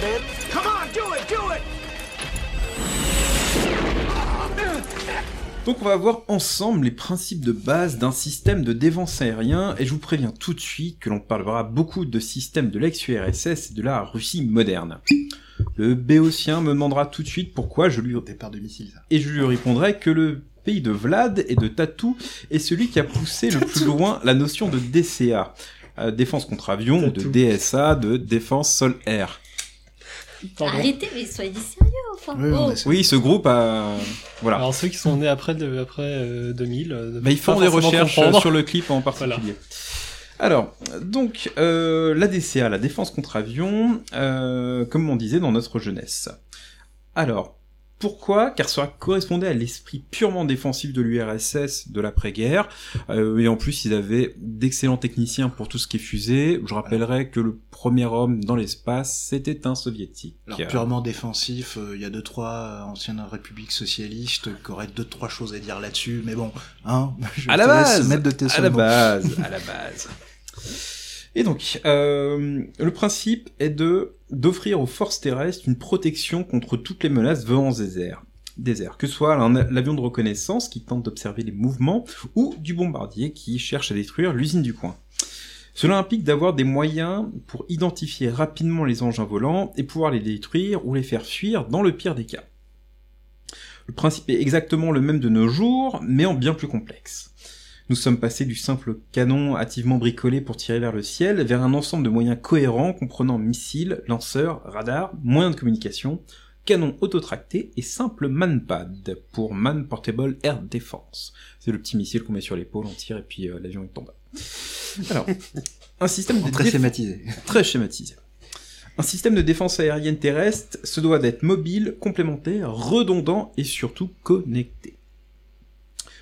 Hold it. Come on, do it, do it. Donc on va voir ensemble les principes de base d'un système de défense aérien et je vous préviens tout de suite que l'on parlera beaucoup de systèmes de l'ex-URSS et de la Russie moderne. Le béotien me demandera tout de suite pourquoi je lui départ de missiles. Et je lui répondrai que le pays de Vlad et de Tatou est celui qui a poussé le plus loin la notion de DCA, euh, défense contre avion, ou de DSA, de défense sol-air. Arrêtez, mais soyez sérieux, enfin. Oui, oh. ce groupe a, voilà. Alors ceux qui sont nés après, après 2000, euh, bah, ils font des recherches sur le clip en particulier. Alors, donc, euh, la DCA, la défense contre avion, euh, comme on disait dans notre jeunesse. Alors, pourquoi Car cela correspondait à l'esprit purement défensif de l'URSS de l'après-guerre, euh, et en plus ils avaient d'excellents techniciens pour tout ce qui est fusée. Je rappellerai que le premier homme dans l'espace, c'était un soviétique. Alors purement défensif, euh, il y a deux trois anciennes républiques socialistes qui auraient deux trois choses à dire là-dessus, mais bon, hein, [laughs] je à la base, mettre de tes à la base, [laughs] à la base. Et donc, euh, le principe est de d'offrir aux forces terrestres une protection contre toutes les menaces venant des airs. Des airs, que ce soit l'avion de reconnaissance qui tente d'observer les mouvements ou du bombardier qui cherche à détruire l'usine du coin. Cela implique d'avoir des moyens pour identifier rapidement les engins volants et pouvoir les détruire ou les faire fuir dans le pire des cas. Le principe est exactement le même de nos jours, mais en bien plus complexe. Nous sommes passés du simple canon hâtivement bricolé pour tirer vers le ciel vers un ensemble de moyens cohérents comprenant missiles, lanceurs, radars, moyens de communication, canons autotractés et simple manpad pour Man Portable Air Defense. C'est le petit missile qu'on met sur l'épaule, on tire et puis euh, l'avion il tombe. Alors, [laughs] un système de très schématisé. Très schématisé. Un système de défense aérienne terrestre se doit d'être mobile, complémentaire, redondant et surtout connecté.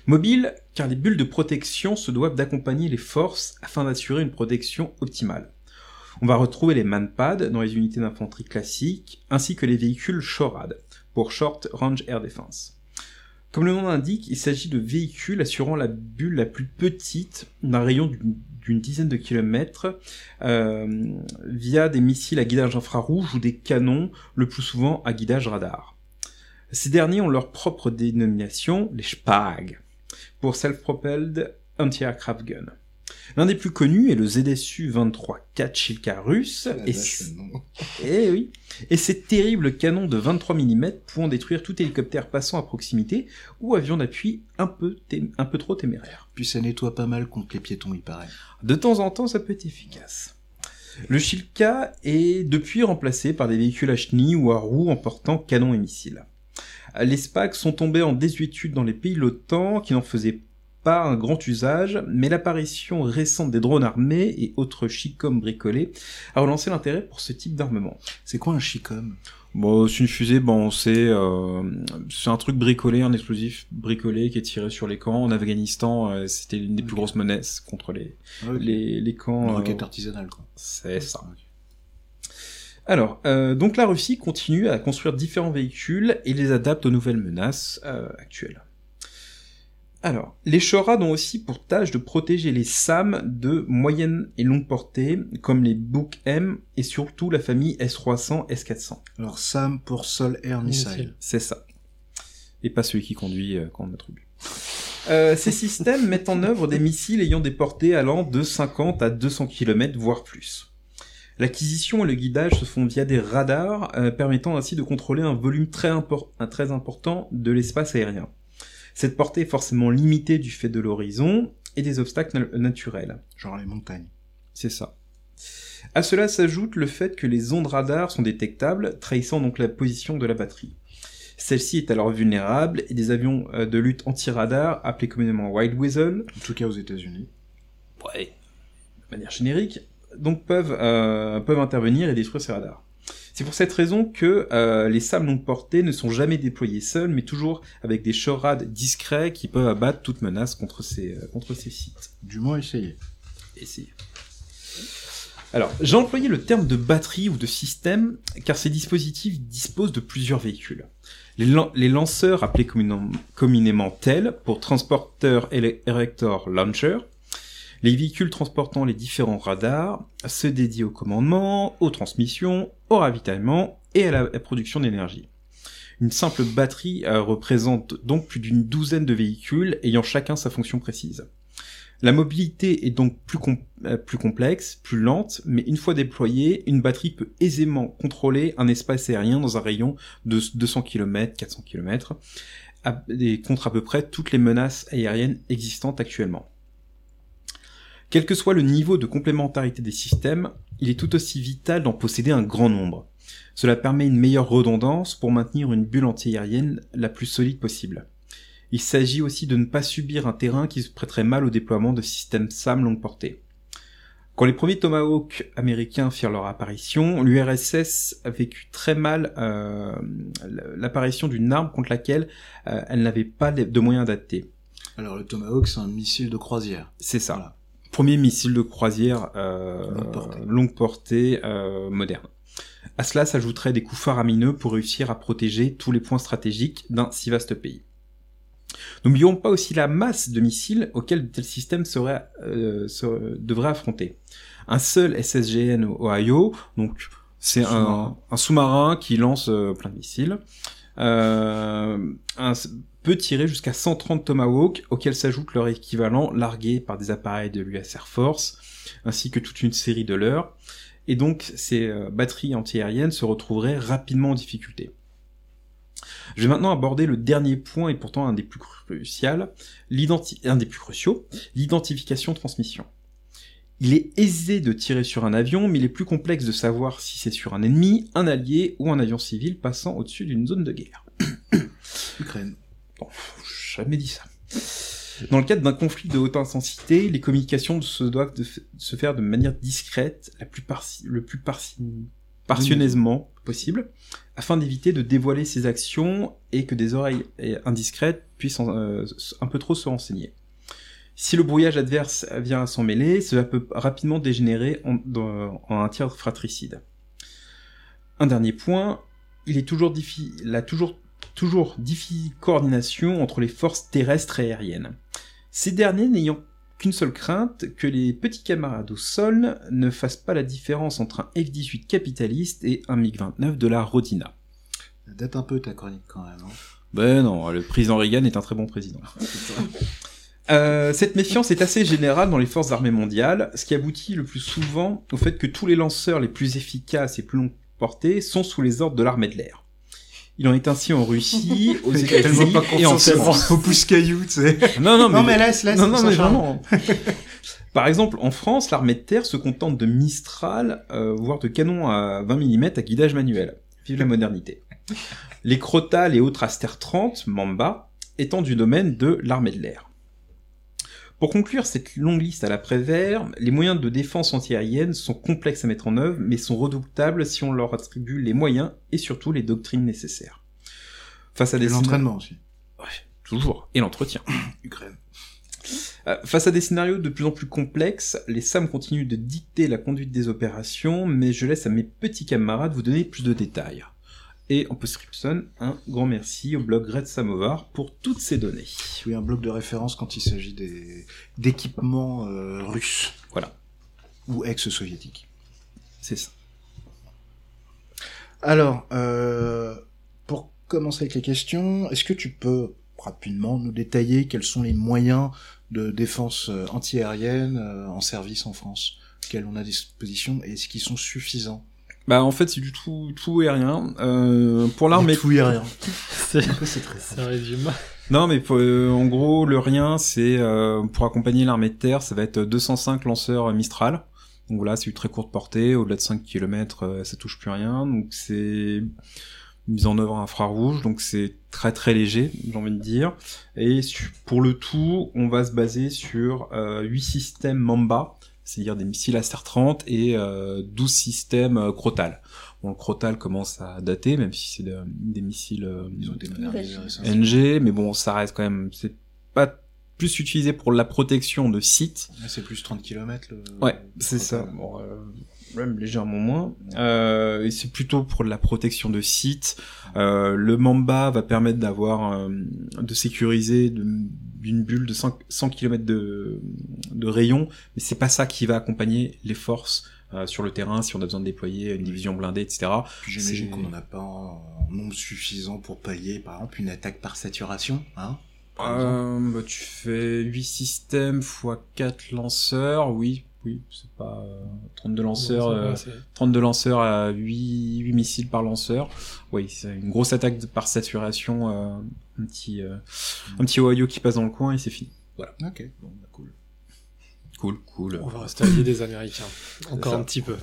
Mobile, car les bulles de protection se doivent d'accompagner les forces afin d'assurer une protection optimale. On va retrouver les manpads dans les unités d'infanterie classiques, ainsi que les véhicules SHORAD, pour Short Range Air Defense. Comme le nom l'indique, il s'agit de véhicules assurant la bulle la plus petite d'un rayon d'une dizaine de kilomètres euh, via des missiles à guidage infrarouge ou des canons, le plus souvent à guidage radar. Ces derniers ont leur propre dénomination, les SPAG pour Self-Propelled Anti-Aircraft Gun. L'un des plus connus est le ZSU 23-4 Shilka russe, et, [laughs] eh oui, et ces terribles canons de 23 mm pouvant détruire tout hélicoptère passant à proximité ou avion d'appui un peu, un peu trop téméraire. Puis ça nettoie pas mal contre les piétons, il paraît. De temps en temps, ça peut être efficace. Le Shilka est depuis remplacé par des véhicules à chenilles ou à roues emportant canons et missiles les SPAC sont tombés en désuétude dans les pays de l'OTAN qui n'en faisaient pas un grand usage, mais l'apparition récente des drones armés et autres chicom bricolés a relancé l'intérêt pour ce type d'armement. C'est quoi un chicom Bon, c'est une fusée, bon, c'est euh, c'est un truc bricolé, un explosif bricolé qui est tiré sur les camps. En Afghanistan, euh, c'était l'une des plus grosses menaces contre les ah, les, les camps. Une roquette euh, artisanale, quoi. C'est ça. Alors, euh, donc la Russie continue à construire différents véhicules et les adapte aux nouvelles menaces euh, actuelles. Alors, les Shorad ont aussi pour tâche de protéger les SAM de moyenne et longue portée, comme les Book M et surtout la famille S300, S400. Alors SAM pour Sol Air Missile. C'est ça. Et pas celui qui conduit euh, quand on a trop bu. Euh, ces systèmes mettent en œuvre des missiles ayant des portées allant de 50 à 200 km, voire plus. L'acquisition et le guidage se font via des radars, euh, permettant ainsi de contrôler un volume très, très important de l'espace aérien. Cette portée est forcément limitée du fait de l'horizon et des obstacles naturels. Genre les montagnes. C'est ça. À cela s'ajoute le fait que les ondes radars sont détectables, trahissant donc la position de la batterie. Celle-ci est alors vulnérable et des avions euh, de lutte anti-radar, appelés communément Wild Weasel, en tout cas aux États-Unis, ouais, de manière générique, donc peuvent, euh, peuvent intervenir et détruire ces radars. C'est pour cette raison que euh, les sables longue portée ne sont jamais déployés seuls, mais toujours avec des chorades discrets qui peuvent abattre toute menace contre ces, euh, contre ces sites. Du moins essayer. Essayer. Alors, j'ai employé le terme de batterie ou de système, car ces dispositifs disposent de plusieurs véhicules. Les, les lanceurs, appelés communément, communément tels, pour Transporter Erector Launcher, les véhicules transportant les différents radars se dédient au commandement, aux transmissions, au ravitaillement et à la production d'énergie. Une simple batterie euh, représente donc plus d'une douzaine de véhicules ayant chacun sa fonction précise. La mobilité est donc plus, euh, plus, complexe, plus lente, mais une fois déployée, une batterie peut aisément contrôler un espace aérien dans un rayon de 200 km, 400 km, et contre à peu près toutes les menaces aériennes existantes actuellement. Quel que soit le niveau de complémentarité des systèmes, il est tout aussi vital d'en posséder un grand nombre. Cela permet une meilleure redondance pour maintenir une bulle antiaérienne la plus solide possible. Il s'agit aussi de ne pas subir un terrain qui se prêterait mal au déploiement de systèmes SAM longue portée. Quand les premiers Tomahawk américains firent leur apparition, l'URSS a vécu très mal euh, l'apparition d'une arme contre laquelle euh, elle n'avait pas de moyens adaptés. Alors le Tomahawk, c'est un missile de croisière. C'est ça. Premier missile de croisière euh, longue portée, moderne. À cela s'ajouteraient des coups faramineux pour réussir à protéger tous les points stratégiques d'un si vaste pays. N'oublions pas aussi la masse de missiles auxquels systèmes seraient, euh, devraient affronter. Un seul SSGN Ohio, donc c'est un, sous-marin qui lance euh, plein de missiles, euh, peut tirer jusqu'à 130 Tomahawk, auxquels s'ajoute leur équivalent largué par des appareils de l'US Air Force, ainsi que toute une série de leurs, et donc ces batteries antiaériennes se retrouveraient rapidement en difficulté. Je vais maintenant aborder le dernier point et pourtant un des plus cruciaux, un des plus cruciaux, l'identification-transmission. Il est aisé de tirer sur un avion, mais il est plus complexe de savoir si c'est sur un ennemi, un allié ou un avion civil passant au-dessus d'une zone de guerre. Ukraine. Jamais dit ça. Dans le cadre d'un conflit de haute intensité, les communications se doivent de se faire de manière discrète, plus le plus parcimonieusement possible, afin d'éviter de dévoiler ses actions et que des oreilles indiscrètes puissent euh, un peu trop se renseigner. Si le brouillage adverse vient à s'en mêler, cela peut rapidement dégénérer en, un tir fratricide. Un dernier point, il est toujours difficile, la toujours, toujours difficile coordination entre les forces terrestres et aériennes. Ces derniers n'ayant qu'une seule crainte, que les petits camarades au sol ne fassent pas la différence entre un F-18 capitaliste et un MiG-29 de la Rodina. Ça date un peu ta chronique quand même. Hein. ben non, le président Reagan est un très bon président. [laughs] Euh, cette méfiance est assez générale dans les forces armées mondiales, ce qui aboutit le plus souvent au fait que tous les lanceurs les plus efficaces et plus longue portée sont sous les ordres de l'armée de l'air. Il en est ainsi en Russie, aux États-Unis et en France. Au caillou, tu sais. Non, non, mais, non, mais laisse, laisse. Non, non, mais vraiment. [laughs] Par exemple, en France, l'armée de terre se contente de Mistral, euh, voire de canons à 20 mm à guidage manuel. Vive la modernité. Les Crotal et autres Aster 30, Mamba, étant du domaine de l'armée de l'air. Pour conclure cette longue liste à l'après-vert, les moyens de défense antiaérienne sont complexes à mettre en œuvre, mais sont redoutables si on leur attribue les moyens et surtout les doctrines nécessaires. Face à des l'entraînement aussi. Ouais, toujours. Et l'entretien. [coughs] Ukraine. Euh, face à des scénarios de plus en plus complexes, les SAM continuent de dicter la conduite des opérations, mais je laisse à mes petits camarades vous donner plus de détails. Et en post-scription, un grand merci au blog Red Samovar pour toutes ces données. Oui, un blog de référence quand il s'agit des d'équipements euh, russes. Voilà. Ou ex-soviétiques. C'est ça. Alors, euh, pour commencer avec les questions, est-ce que tu peux rapidement nous détailler quels sont les moyens de défense euh, antiaérienne en service en France, quels on a à disposition et est-ce qu'ils sont suffisants? Bah en fait c'est du tout tout et rien. Euh, pour l'armée. Tout et rien. [laughs] c'est très. Ça résume. Non mais euh, en gros le rien c'est euh, pour accompagner l'armée de terre ça va être 205 lanceurs Mistral. Donc voilà c'est une très courte portée au-delà de 5 km euh, ça touche plus rien donc c'est mise en œuvre infrarouge donc c'est très très léger j'ai envie de dire et pour le tout on va se baser sur 8 systèmes Mamba c'est-à-dire des missiles Aster-30 et euh, 12 systèmes euh, Crotal. Bon, le Crotal commence à dater, même si c'est des missiles euh, NG, mais bon, ça reste quand même, c'est pas plus utilisé pour la protection de sites. C'est plus 30 km. Le... Ouais, c'est ça. Bon, euh, même légèrement moins. Euh, et c'est plutôt pour la protection de sites. Euh, le Mamba va permettre d'avoir, euh, de sécuriser d'une bulle de 100, 100 km de, de rayon, mais c'est pas ça qui va accompagner les forces euh, sur le terrain si on a besoin de déployer une division blindée, etc. J'imagine qu'on n'en a pas un nombre suffisant pour payer, par exemple, une attaque par saturation, hein euh, bah, tu fais 8 systèmes x 4 lanceurs, oui, oui, c'est pas 32 lanceurs, 32 lanceurs à 8, 8 missiles par lanceur. Oui, c'est une grosse attaque par saturation, un petit, un petit Ohio qui passe dans le coin et c'est fini. Voilà. Ok, bon, bah, cool. Cool, cool. On va rester alliés des Américains. Encore un petit peu.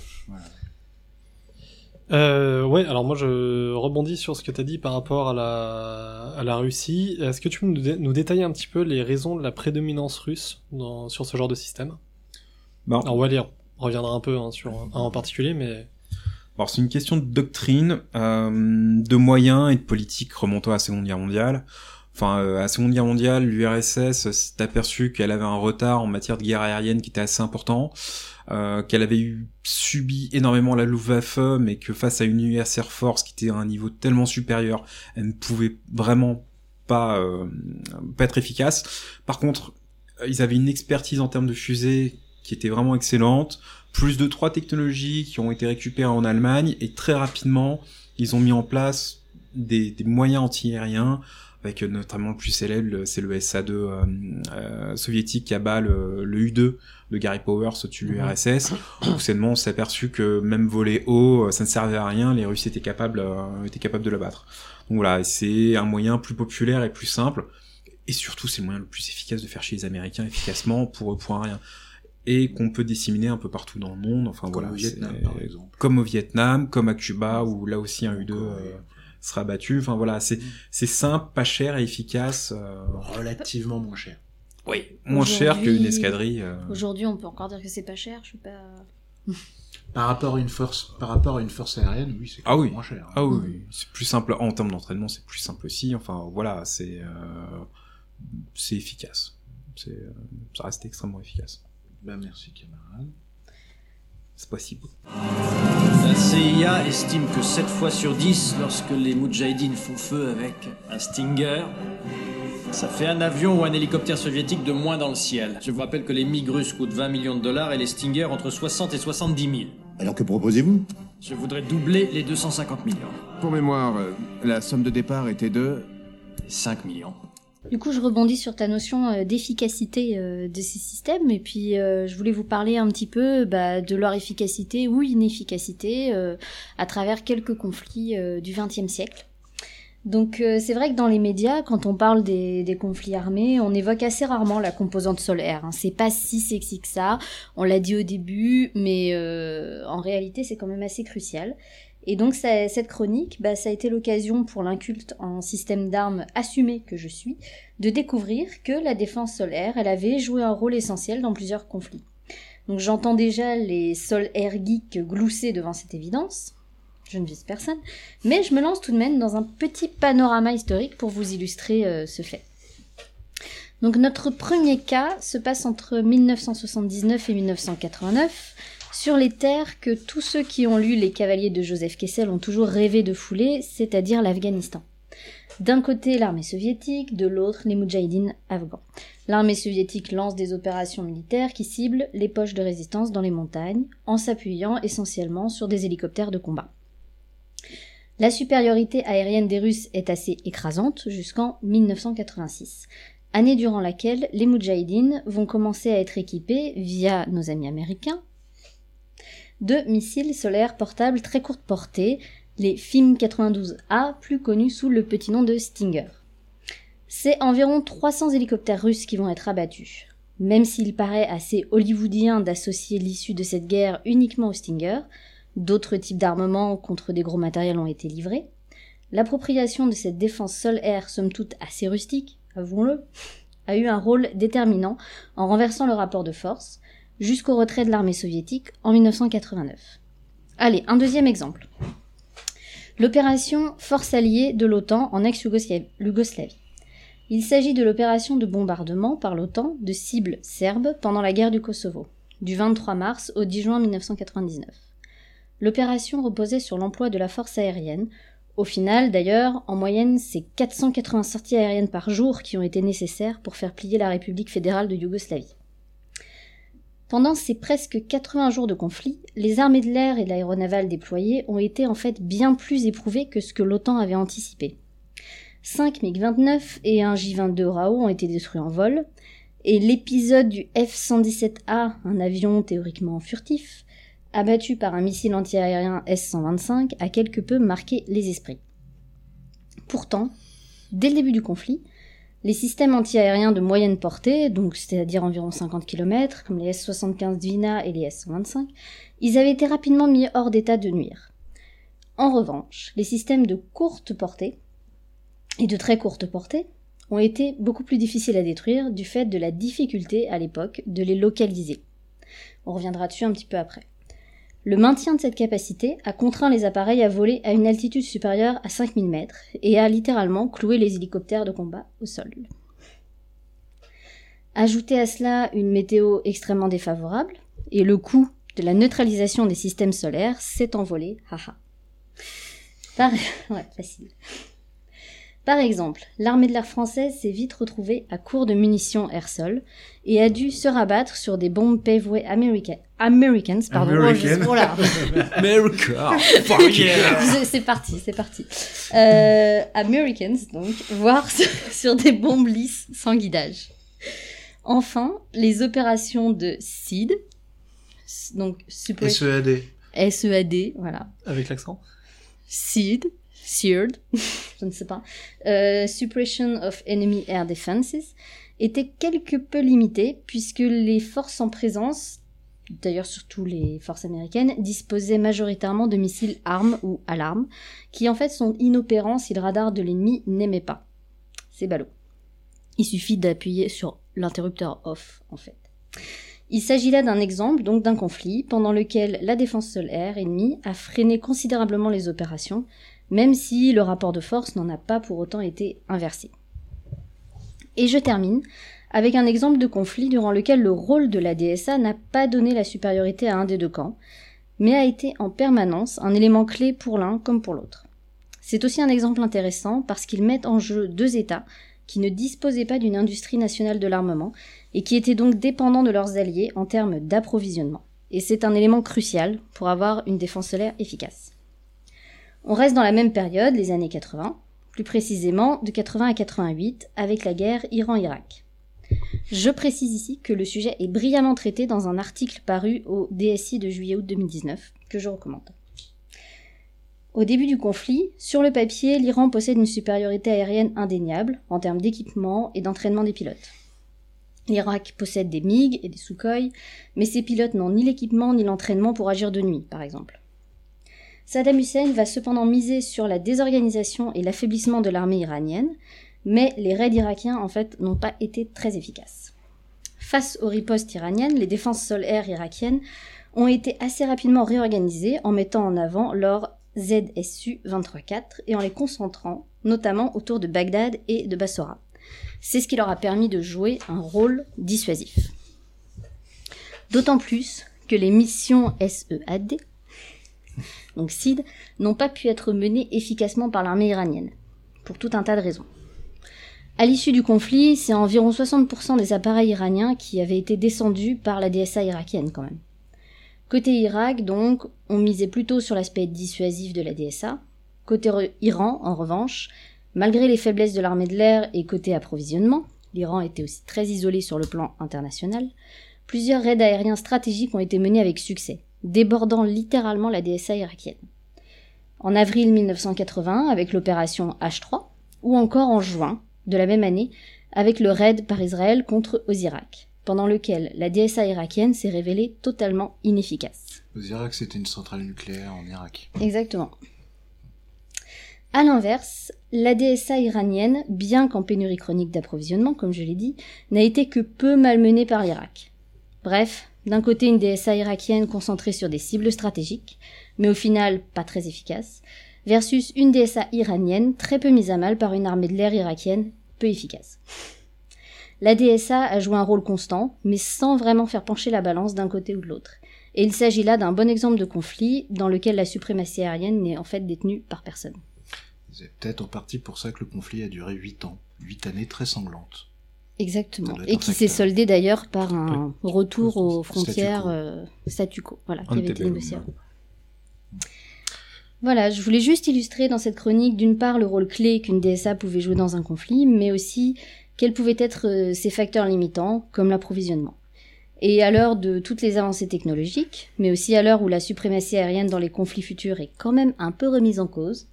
Euh, ouais, alors moi je rebondis sur ce que tu as dit par rapport à la, à la Russie. Est-ce que tu peux nous, nous, détailler un petit peu les raisons de la prédominance russe dans, sur ce genre de système? Bon. Alors on va reviendra un peu hein, sur un en particulier, mais... Alors c'est une question de doctrine, euh, de moyens et de politique remontant à la Seconde Guerre mondiale. Enfin, euh, à la Seconde Guerre mondiale, l'URSS s'est aperçu qu'elle avait un retard en matière de guerre aérienne qui était assez important, euh, qu'elle avait eu subi énormément la Luftwaffe, mais que face à une US Air Force qui était à un niveau tellement supérieur, elle ne pouvait vraiment pas, euh, pas être efficace. Par contre, ils avaient une expertise en termes de fusées qui était vraiment excellente, plus de trois technologies qui ont été récupérées en Allemagne, et très rapidement, ils ont mis en place des, des moyens antiaériens avec notamment le plus célèbre, c'est le SA-2 euh, euh, soviétique qui abat le, le, U-2 de Gary Powers au-dessus de l'URSS. Où seulement on s'est aperçu que même voler haut, euh, ça ne servait à rien, les Russes étaient capables, euh, étaient capables de l'abattre. Donc voilà, c'est un moyen plus populaire et plus simple. Et surtout, c'est le moyen le plus efficace de faire chez les Américains efficacement pour, pour un rien et qu'on peut disséminer un peu partout dans le monde. Enfin comme voilà, au Vietnam, par exemple. comme au Vietnam, comme à Cuba, où là aussi un U2 sera battu. Enfin voilà, c'est mm. c'est simple, pas cher et efficace. Euh... Relativement moins cher. Oui, moins cher qu'une escadrille. Euh... Aujourd'hui, on peut encore dire que c'est pas cher. Je suis pas. [laughs] par rapport à une force, par rapport à une force aérienne, oui, c'est ah oui. moins cher. Ah oui, c'est plus simple en termes d'entraînement, c'est plus simple aussi. Enfin voilà, c'est euh... c'est efficace. C'est euh, ça reste extrêmement efficace. Ben merci camarade c'est possible. La CIA estime que 7 fois sur 10, lorsque les Moudjahidines font feu avec un Stinger, ça fait un avion ou un hélicoptère soviétique de moins dans le ciel. Je vous rappelle que les MiG russes coûtent 20 millions de dollars et les Stinger entre 60 et 70 000. Alors que proposez-vous? Je voudrais doubler les 250 millions. Pour mémoire, euh, la somme de départ était de 5 millions. Du coup, je rebondis sur ta notion euh, d'efficacité euh, de ces systèmes, et puis euh, je voulais vous parler un petit peu bah, de leur efficacité ou inefficacité à travers quelques conflits du XXe siècle. Donc c'est vrai que dans les médias, quand on parle des, conflits armés, on évoque assez rarement la composante solaire. Hein. C'est pas si sexy que ça. On l'a dit au début, mais en réalité c'est quand même assez crucial. Et donc cette chronique, bah, ça a été l'occasion pour l'inculte en système d'armes assumé que je suis, de découvrir que la défense solaire, elle avait joué un rôle essentiel dans plusieurs conflits. Donc j'entends déjà les sol air geeks glousser devant cette évidence, je ne vise personne, mais je me lance tout de même dans un petit panorama historique pour vous illustrer euh, ce fait. Donc notre premier cas se passe entre 1979 et 1989, sur les terres que tous ceux qui ont lu Les Cavaliers de Joseph Kessel ont toujours rêvé de fouler, c'est-à-dire l'Afghanistan. D'un côté l'armée soviétique, de l'autre les Moudjahidines afghans. L'armée soviétique lance des opérations militaires qui ciblent les poches de résistance dans les montagnes, en s'appuyant essentiellement sur des hélicoptères de combat. La supériorité aérienne des Russes est assez écrasante jusqu'en 1986, année durant laquelle les Moudjahidines vont commencer à être équipés, via nos amis américains, de missiles solaires portables très courte portée, les FIM-92A, plus connus sous le petit nom de Stinger. C'est environ 300 hélicoptères russes qui vont être abattus. Même s'il paraît assez hollywoodien d'associer l'issue de cette guerre uniquement au Stinger, d'autres types d'armements contre des gros matériels ont été livrés. L'appropriation de cette défense sol-air, somme toute assez rustique, avouons-le, a eu un rôle déterminant en renversant le rapport de force, jusqu'au retrait de l'armée soviétique en 1989. Allez, un deuxième exemple. L'opération Force alliée de l'OTAN en ex-Yougoslavie. Il s'agit de l'opération de bombardement par l'OTAN de cibles serbes pendant la guerre du Kosovo, du 23 mars au 10 juin 1999. L'opération reposait sur l'emploi de la force aérienne. Au final, d'ailleurs, en moyenne, c'est 480 sorties aériennes par jour qui ont été nécessaires pour faire plier la République fédérale de Yougoslavie. Pendant ces presque 80 jours de conflit, les armées de l'air et de l'aéronaval déployées ont été en fait bien plus éprouvées que ce que l'OTAN avait anticipé. 5 MiG-29 et un J-22 Rao ont été détruits en vol, Et l'épisode du F-117A, un avion théoriquement furtif, abattu par un missile antiaérien S-125, a quelque peu marqué les esprits. Pourtant, dès le début du conflit, les systèmes antiaériens de moyenne portée, donc c'est-à-dire environ 50 km, comme les S-75 Dvina et les S-125, ils avaient été rapidement mis hors d'état de nuire. En revanche, les systèmes de courte portée et de très courte portée ont été beaucoup plus difficiles à détruire du fait de la difficulté à l'époque de les localiser. On reviendra dessus un petit peu après. Le maintien de cette capacité a contraint les appareils à voler à une altitude supérieure à 5000 mètres et a littéralement cloué les hélicoptères de combat au sol. Ajoutez à cela une météo extrêmement défavorable et le coût de la neutralisation des systèmes solaires s'est envolé, haha. Par... [laughs] ouais, facile. Par exemple, l'armée de l'air française s'est vite retrouvée à court de munitions air-sol et a dû se rabattre sur des bombes paveway American, Americans, pardon. American. Oh, là. [laughs] America, fuck yeah. C'est- parti, c'est parti. Euh, Americans, donc, voire sur, [laughs] sur des bombes lisses sans guidage. Enfin, les opérations de SEAD, donc Super SEAD. SEAD, voilà, Avec l'accent. SEAD, SEARD, [laughs] je ne sais pas, euh, Suppression of Enemy Air Defenses, étaient quelque peu limitées puisque les forces en présence, d'ailleurs surtout les forces américaines, disposaient majoritairement de missiles armes ou alarmes, qui en fait sont inopérants si le radar de l'ennemi n'émet pas. C'est ballot. Il suffit d'appuyer sur l'interrupteur off, en fait. Il s'agit là d'un exemple, donc d'un conflit, pendant lequel la défense sol-air ennemie a freiné considérablement les opérations, même si le rapport de force n'en a pas pour autant été inversé. Et je termine avec un exemple de conflit durant lequel le rôle de la DSA n'a pas donné la supériorité à un des deux camps, mais a été en permanence un élément clé pour l'un comme pour l'autre. C'est aussi un exemple intéressant parce qu'il met en jeu deux États qui ne disposaient pas d'une industrie nationale de l'armement et qui étaient donc dépendants de leurs alliés en termes d'approvisionnement. Et c'est un élément crucial pour avoir une défense solaire efficace. On reste dans la même période, les années 80, plus précisément de 80 à 88, avec la guerre Iran-Irak. Je précise ici que le sujet est brillamment traité dans un article paru au DSI de juillet-août 2019, que je recommande. Au début du conflit, sur le papier, l'Iran possède une supériorité aérienne indéniable en termes d'équipement et d'entraînement des pilotes. L'Irak possède des MiG et des Sukhoi, mais ses pilotes n'ont ni l'équipement ni l'entraînement pour agir de nuit, par exemple. Saddam Hussein va cependant miser sur la désorganisation et l'affaiblissement de l'armée iranienne, mais les raids irakiens en fait n'ont pas été très efficaces. Face aux ripostes iraniennes, les défenses sol-air irakiennes ont été assez rapidement réorganisées en mettant en avant leur ZSU 23-4 et en les concentrant notamment autour de Bagdad et de Bassora. C'est ce qui leur a permis de jouer un rôle dissuasif. D'autant plus que les missions SEAD, [laughs] donc SID, n'ont pas pu être menées efficacement par l'armée iranienne, pour tout un tas de raisons. À l'issue du conflit, c'est environ 60% des appareils iraniens qui avaient été descendus par la DSA irakienne quand même. Côté Irak, donc, on misait plutôt sur l'aspect dissuasif de la DSA. Côté Iran, en revanche, malgré les faiblesses de l'armée de l'air et côté approvisionnement, l'Iran était aussi très isolé sur le plan international, plusieurs raids aériens stratégiques ont été menés avec succès, débordant littéralement la DSA irakienne. En avril 1980, avec l'opération H3, ou encore en juin de la même année, avec le raid par Israël contre Ozirak, pendant lequel la DSA irakienne s'est révélée totalement inefficace. Ozirak, c'était une centrale nucléaire en Irak. Exactement. A l'inverse, la DSA iranienne, bien qu'en pénurie chronique d'approvisionnement, comme je l'ai dit, n'a été que peu malmenée par l'Irak. Bref, d'un côté une DSA irakienne concentrée sur des cibles stratégiques, mais au final pas très efficace, versus une DSA iranienne très peu mise à mal par une armée de l'air irakienne peu efficace. La DSA a joué un rôle constant, mais sans vraiment faire pencher la balance d'un côté ou de l'autre. Et il s'agit là d'un bon exemple de conflit dans lequel la suprématie aérienne n'est en fait détenue par personne. C'est peut-être en partie pour ça que le conflit a duré 8 ans. 8 années très sanglantes. Exactement. Et qui s'est soldé d'ailleurs par un retour aux Statu quo. frontières euh, statu quo, voilà, qui avait été négocié. Voilà, je voulais juste illustrer dans cette chronique d'une part le rôle clé qu'une DSA pouvait jouer dans un conflit, mais aussi quels pouvaient être euh, ses facteurs limitants, comme l'approvisionnement. Et à l'heure de toutes les avancées technologiques, mais aussi à l'heure où la suprématie aérienne dans les conflits futurs est quand même un peu remise en cause.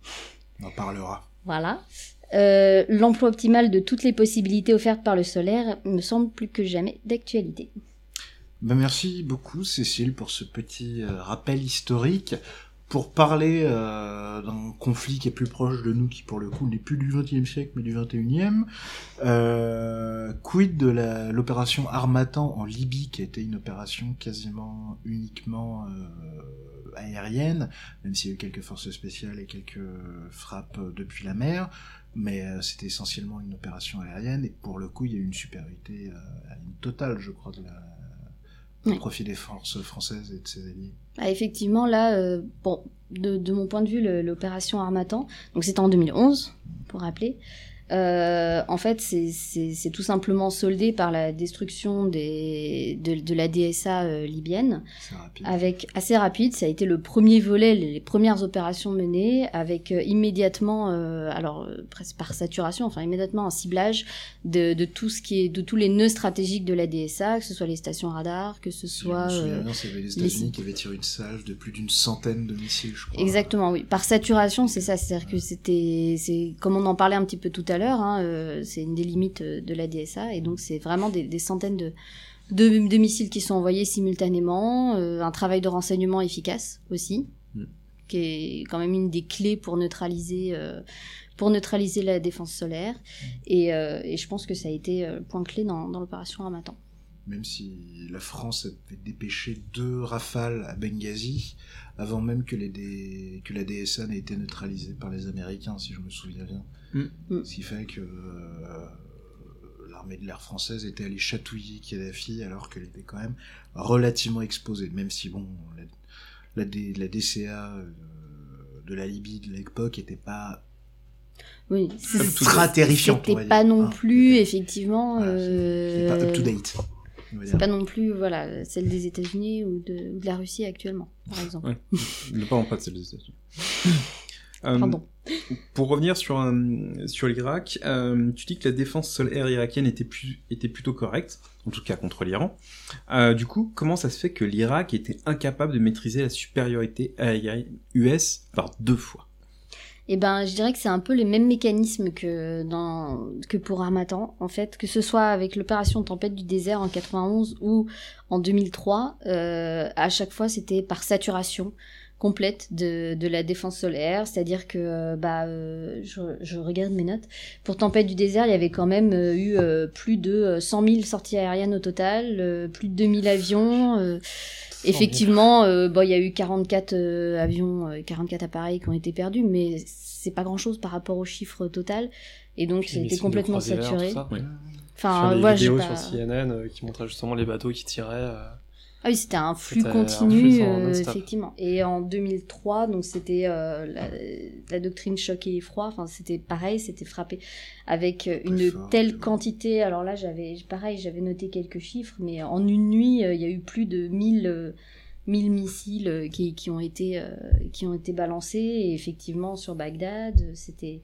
On en parlera. Voilà. Euh, l'emploi optimal de toutes les possibilités offertes par le solaire me semble plus que jamais d'actualité. Ben merci beaucoup Cécile pour ce petit euh, rappel historique pour parler euh, d'un conflit qui est plus proche de nous, qui pour le coup n'est plus du XXe siècle mais du XXIe. Euh, quid de l'opération Armatan en Libye, qui a été une opération quasiment uniquement aérienne, même s'il y a eu quelques forces spéciales et quelques frappes depuis la mer, mais euh, c'était essentiellement une opération aérienne, et pour le coup il y a eu une supériorité euh, totale, je crois, de la au profit des forces françaises et de ses alliés. Ah, effectivement, là, euh, bon, de, de, mon point de vue, l'opération Armatan, donc c'était en 2011, pour rappeler, euh, en fait, c'est tout simplement soldé par la destruction des, de, de la DSA euh, libyenne. Avec assez rapide, ça a été le premier volet, les, premières opérations menées, avec euh, immédiatement, euh, alors presque par saturation, enfin immédiatement un ciblage de, de, tout ce qui est, de tous les nœuds stratégiques de la DSA, que ce soit les stations radars, que ce soit. Souviens, les États-Unis qui avaient tiré une salve de plus d'une centaine de missiles, je crois. Exactement, oui. Par saturation, c'est ça, c'est-à-dire que c'était, c'est comme on en parlait un petit peu tout à l'heure Hein, euh, c'est une des limites euh, de la DSA, et donc c'est vraiment des, centaines de, de, missiles qui sont envoyés simultanément, euh, un travail de renseignement efficace aussi, mm. qui est quand même une des clés pour neutraliser, pour neutraliser la défense solaire, mm. et, et, je pense que ça a été le point clé dans, dans l'opération Armatan même si la France avait dépêché deux rafales à Benghazi, avant même que, les que la DSA n'ait été neutralisée par les Américains, si je me souviens bien. Mm. Mm. Ce qui fait que euh, l'armée de l'air française était allée chatouiller Kadhafi alors qu'elle était quand même relativement exposée, même si bon, la, la, DCA euh, de la Libye de l'époque n'était pas oui, très terrifiant. C'était pas non ah, plus, effectivement. pas up to date. C'est pas non plus voilà celle des États-Unis ou de, de, la Russie actuellement, par exemple. Ouais. ne parlons pas de celle des États-Unis. [laughs] Euh, Pardon. Pour revenir sur, sur l'Irak, euh, tu dis que la défense sol-air irakienne était, plus, était plutôt correcte, en tout cas contre l'Iran. Euh, du coup, comment ça se fait que l'Irak était incapable de maîtriser la supériorité aérienne US par deux fois? Eh ben, je dirais que c'est un peu les mêmes mécanismes que dans que pour Armatan, en fait, que ce soit avec l'opération Tempête du désert en 91 ou en 2003, euh, à chaque fois c'était par saturation complète de, de la défense solaire, c'est-à-dire que euh, bah euh, je, je, regarde mes notes. Pour Tempête du désert, il y avait quand même euh, eu plus de 100 000 sorties aériennes au total, plus de 2000 avions. effectivement, bon, il y a eu 44 avions, 44 appareils qui ont été perdus, mais c'est pas grand-chose par rapport au chiffre total. Et donc, c'était complètement saturé. Enfin, sur les vidéos sur CNN qui montraient justement les bateaux qui tiraient. Ah oui, c'était un flux continu, euh, effectivement. Et en 2003, donc c'était euh, la, doctrine choc et effroi. Enfin, c'était pareil, c'était frappé avec une telle quantité. Alors là, j'avais pareil, j'avais noté quelques chiffres, mais en une nuit, euh, il y a eu plus de 1000 1000 missiles qui, qui ont été qui ont été balancés. Et effectivement, sur Bagdad, c'était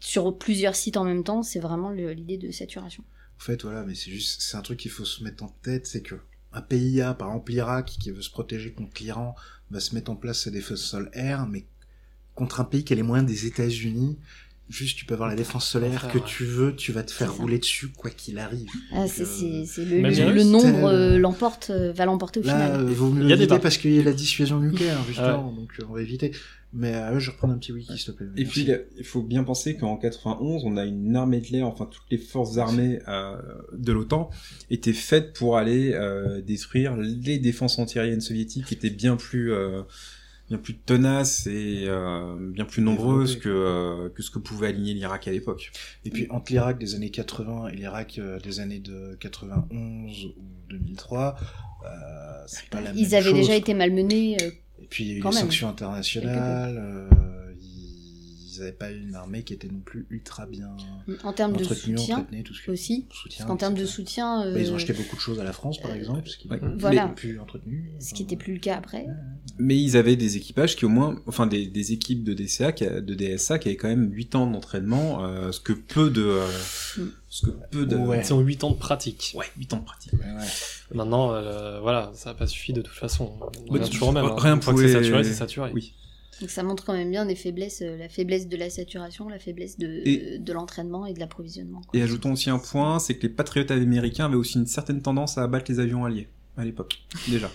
sur plusieurs sites en même temps. C'est vraiment l'idée de saturation. En fait, voilà, mais c'est juste, c'est un truc qu'il faut se mettre en tête, c'est que un pays A, par exemple l'Irak, qui veut se protéger contre l'Iran, va se mettre en place sa défense sol-air, mais contre un pays qui a les moyens des États-Unis, juste tu peux avoir la défense solaire que tu veux, tu vas te faire rouler dessus quoi qu'il arrive. Ah, c'est euh, le, nombre euh, l'emporte, euh, va l'emporter au final. Vous me le parce qu'il y a la dissuasion nucléaire justement, donc on va éviter. Mais euh, je reprends un petit wiki, s'il te plaît. Et puis, il faut bien penser qu'en 91, on a une armée de l'air, enfin toutes les forces armées euh, de l'OTAN étaient faites pour aller euh, détruire les défenses antiaériennes soviétiques, qui étaient bien plus euh, bien plus tenaces et euh, bien plus nombreuses que euh, que ce que pouvait aligner l'Irak à l'époque. Et puis entre l'Irak des années 80 et l'Irak des années de 91 ou 2003, c'est pas la Ils avaient déjà été malmenés puis il y a eu les sanctions internationales, euh, ils n'avaient pas une armée qui était non plus ultra bien en termes de soutien tout ce aussi. en termes de soutien, bah, ils ont acheté beaucoup de choses à la France, par exemple, ce qui voilà. plus entretenu. Ce qui n'était plus le cas après. Mais ils avaient des équipages qui au moins, enfin des, équipes de DCA, de DSA qui avaient quand même 8 ans d'entraînement, euh, ce que peu de, euh, mm. ce que peu de, ouais. c'est 8 ans de pratique. Ouais, 8 ans de pratique. Maintenant, euh, voilà, ça n'a pas suffi de toute façon. On toujours même. Hein. Rien pouvait... c'est saturé, c'est saturé. Oui. Donc ça montre quand même bien des faiblesses, euh, la faiblesse de la saturation, la faiblesse de, de l'entraînement et de l'approvisionnement. Et ajoutons aussi un point, c'est que les patriotes américains avaient aussi une certaine tendance à abattre les avions alliés à l'époque, déjà.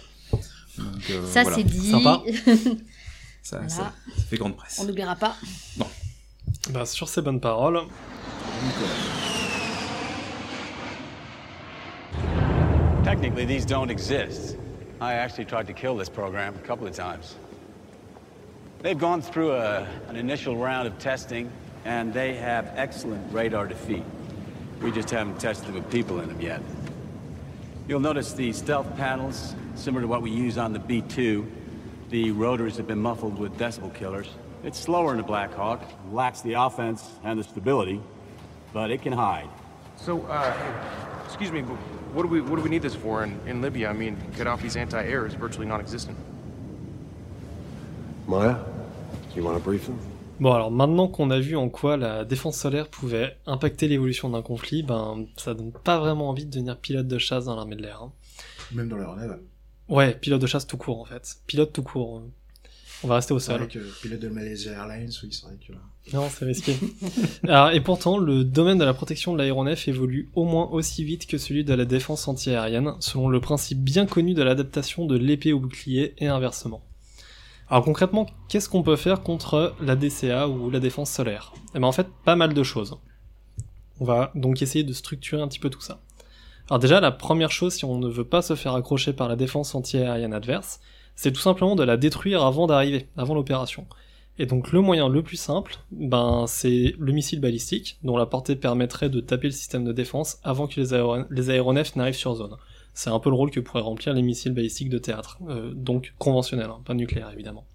Euh, ça c'est dit. Sympa. [laughs] ça, ça, fait grande presse. On n'oubliera pas. Non. Bah, sur ces bonnes paroles. Technically, these don't exist. I actually tried to kill this program a couple of times. They've gone through a, an initial round of testing, and they have excellent radar defeat. We just haven't tested them with people in them yet. You'll notice the stealth panels, similar to what we use on the B-2. The rotors have been muffled with decibel killers. It's slower than a Black Hawk, lacks the offense and the stability, but it can hide. So, uh, excuse me, but what do we what do we need this for in, in Libya? I mean, Gaddafi's anti-air is virtually non-existent. Maya, Bon alors maintenant qu'on a vu en quoi la défense solaire pouvait impacter l'évolution d'un conflit, ben ça donne pas vraiment envie de devenir pilote de chasse dans l'armée de l'air. Hein. Même dans naval. Ouais, pilote de chasse tout court en fait. Pilote tout court. On va rester au sol. Avec, pilote de Malaysia Airlines, oui, c'est vrai que... Non, c'est risqué. [laughs] Alors, et pourtant, le domaine de la protection de l'aéronef évolue au moins aussi vite que celui de la défense antiaérienne, selon le principe bien connu de l'adaptation de l'épée au bouclier et inversement. Alors concrètement, qu'est-ce qu'on peut faire contre la DCA ou la défense solaire? Eh bien en fait, pas mal de choses. On va donc essayer de structurer un petit peu tout ça. Alors déjà, la première chose, si on ne veut pas se faire accrocher par la défense antiaérienne adverse, c'est tout simplement de la détruire avant d'arriver, avant l'opération. Et donc le moyen le plus simple, ben c'est le missile balistique, dont la portée permettrait de taper le système de défense avant que les, aéronefs n'arrivent sur zone. C'est un peu le rôle que pourraient remplir les missiles balistiques de théâtre, euh, donc conventionnels, hein, pas nucléaires évidemment.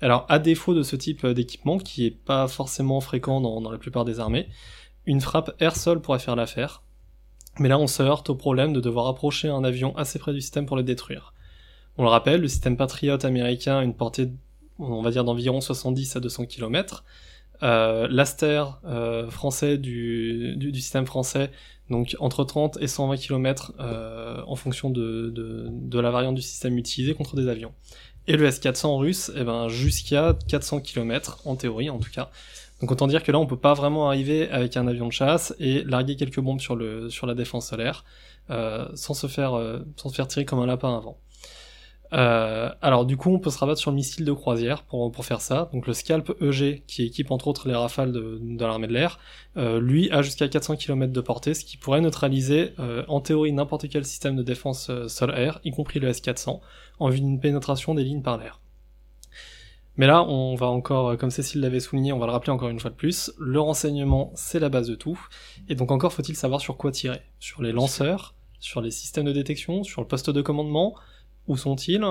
Alors à défaut de ce type d'équipement, qui est pas forcément fréquent dans, la plupart des armées, une frappe air-sol pourrait faire l'affaire, mais là on se heurte au problème de devoir approcher un avion assez près du système pour le détruire. On le rappelle, le système Patriot américain a une portée, on va dire, d'environ 70 à 200 km. Euh, L'Aster euh, français du, système français, donc entre 30 et 120 km euh, en fonction de, de, la variante du système utilisé contre des avions. Et le S-400 russe, eh ben, jusqu'à 400 km, en théorie en tout cas. Donc autant dire que là on peut pas vraiment arriver avec un avion de chasse et larguer quelques bombes sur, le, sur la défense solaire euh, sans, se faire, euh, sans se faire tirer comme un lapin avant. Euh, alors du coup, on peut se rabattre sur le missile de croisière pour, faire ça. Donc le Scalp EG, qui équipe entre autres les rafales de, l'armée de l'air, euh, lui a jusqu'à 400 km de portée, ce qui pourrait neutraliser euh, en théorie n'importe quel système de défense sol-air, y compris le S-400, en vue d'une pénétration des lignes par l'air. Mais là, on va encore, comme Cécile l'avait souligné, on va le rappeler encore une fois de plus, le renseignement, c'est la base de tout, et donc encore faut-il savoir sur quoi tirer. Sur les lanceurs, sur les systèmes de détection, sur le poste de commandement, où sont-ils?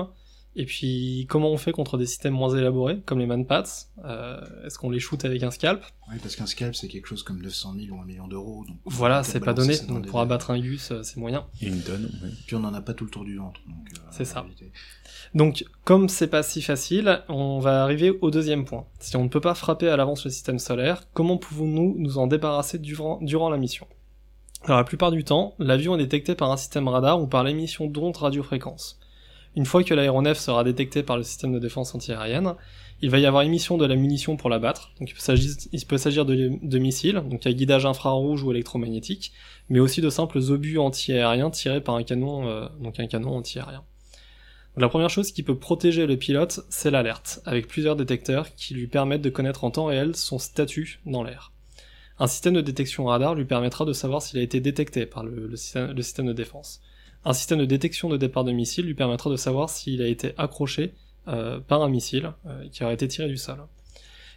Et puis, comment on fait contre des systèmes moins élaborés, comme les manpats? Euh, Est-ce qu'on les shoot avec un scalp? Oui, parce qu'un scalp, c'est quelque chose comme 900 000 ou 1 million d'euros. Voilà, c'est pas donné. Donc, pour abattre un gus, euh, c'est moyen. Et une tonne, oui. Puis, on en a pas tout le tour du ventre. Euh, c'est ça. Donc, comme c'est pas si facile, on va arriver au deuxième point. Si on ne peut pas frapper à l'avance le système solaire, comment pouvons-nous nous en débarrasser durant, durant la mission? Alors, la plupart du temps, l'avion est détecté par un système radar ou par l'émission d'ondes radiofréquences. Une fois que l'aéronef sera détecté par le système de défense antiaérienne, il va y avoir émission de la munition pour l'abattre. Il peut s'agir de, missiles, donc à guidage infrarouge ou électromagnétique, mais aussi de simples obus antiaériens tirés par un canon, euh, donc un canon antiaérien. la première chose qui peut protéger le pilote, c'est l'alerte, avec plusieurs détecteurs qui lui permettent de connaître en temps réel son statut dans l'air. Un système de détection radar lui permettra de savoir s'il a été détecté par le système de défense. Un système de détection de départ de missile lui permettra de savoir s'il a été accroché euh, par un missile euh, qui aurait été tiré du sol.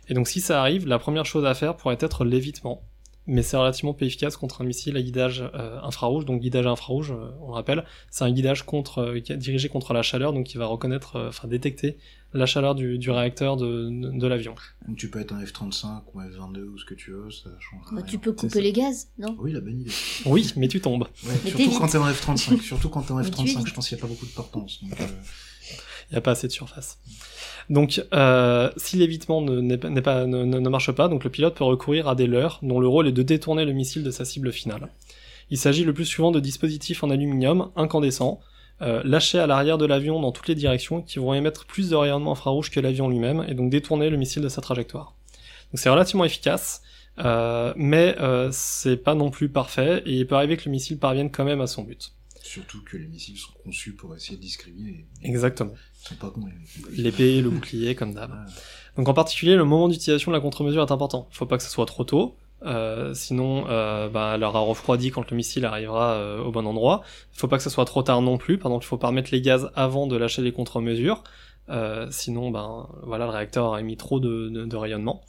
Et donc si ça arrive, la première chose à faire pourrait être l'évitement. Mais c'est relativement peu efficace contre un missile à guidage euh, infrarouge. Donc guidage infrarouge, euh, on le rappelle, c'est un guidage contre, euh, dirigé contre la chaleur, donc qui va reconnaître, enfin détecter la chaleur du, du réacteur de, de, l'avion. Tu peux être un F-35 ou un F-22 ou ce que tu veux, ça change bah, Tu peux couper les gaz, non? Oui, la bonne idée. Oui, mais tu tombes. Ouais, surtout quand t'es en F-35. surtout quand t'es en F-35, je pense qu'il n'y a pas beaucoup de portance. Donc, il n'y a pas assez de surface. Donc, euh, si l'évitement ne, marche pas, donc le pilote peut recourir à des leurres dont le rôle est de détourner le missile de sa cible finale. Il s'agit le plus souvent de dispositifs en aluminium incandescents, euh, lâchés à l'arrière de l'avion dans toutes les directions, qui vont émettre plus de rayonnement infrarouge que l'avion lui-même, et donc détourner le missile de sa trajectoire. Donc c'est relativement efficace, euh, mais c'est pas non plus parfait, et il peut arriver que le missile parvienne quand même à son but. Surtout que les missiles sont conçus pour essayer de discriminer. Exactement. Ils sont pas cons. L'épée, le bouclier, comme d'hab. Donc en particulier, le moment d'utilisation de la contre-mesure est important. Il faut pas que ce soit trop tôt, euh, sinon, euh, bah, elle aura refroidi quand le missile arrivera euh, au bon endroit. Il faut pas que ce soit trop tard non plus, pendant qu'il faut pas remettre les gaz avant de lâcher les contre-mesures. Euh, sinon, ben voilà, le réacteur a émis trop de, de, de, rayonnement.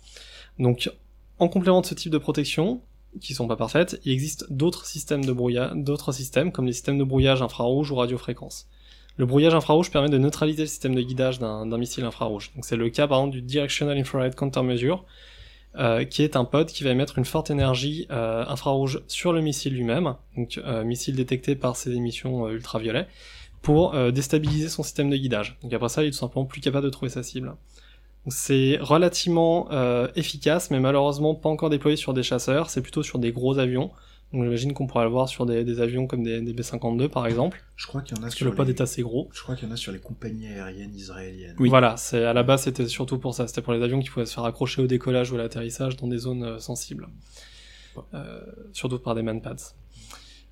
Donc, en complément de ce type de protection, qui sont pas parfaites, il existe d'autres systèmes de brouillage, d'autres systèmes comme les systèmes de brouillage infrarouge ou radiofréquence. Le brouillage infrarouge permet de neutraliser le système de guidage d'un missile infrarouge. Donc c'est le cas par exemple du Directional Infrared Countermeasure, euh, qui est un pod qui va émettre une forte énergie euh, infrarouge sur le missile lui-même, donc euh, missile détecté par ses émissions ultraviolets, pour déstabiliser son système de guidage. Donc après ça, il est tout simplement plus capable de trouver sa cible. C'est relativement euh, efficace, mais malheureusement pas encore déployé sur des chasseurs, c'est plutôt sur des gros avions. Donc j'imagine qu'on pourrait le voir sur des, avions comme des, B-52 par exemple. Je crois qu'il y en a sur le pod est assez gros. Je crois qu'il y en a sur les compagnies aériennes israéliennes. Oui, voilà, c'est à la base c'était surtout pour ça, c'était pour les avions qui pouvaient se faire accrocher au décollage ou à l'atterrissage dans des zones euh, sensibles. Euh, surtout par des manpads.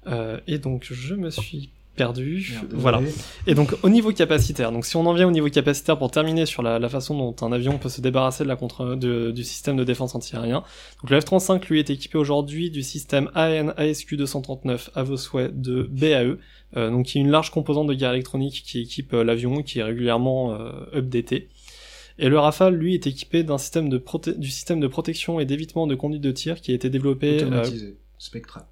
Euh, et donc je me suis perdu. voilà. Et donc au niveau capacitaire, donc si on en vient au niveau capacitaire pour terminer sur la, façon dont un avion peut se débarrasser de la contre, du système de défense antiaérien. Donc le F-35 lui est équipé aujourd'hui du système AN ASQ 239 à vos souhaits de BAE, euh, donc qui est une large composante de guerre électronique qui équipe euh, l'avion qui est régulièrement euh, updaté. Et le Rafale, lui, est équipé d'un système de du système de protection et d'évitement de conduite de tir qui a été développé. Automatisé. Spectra.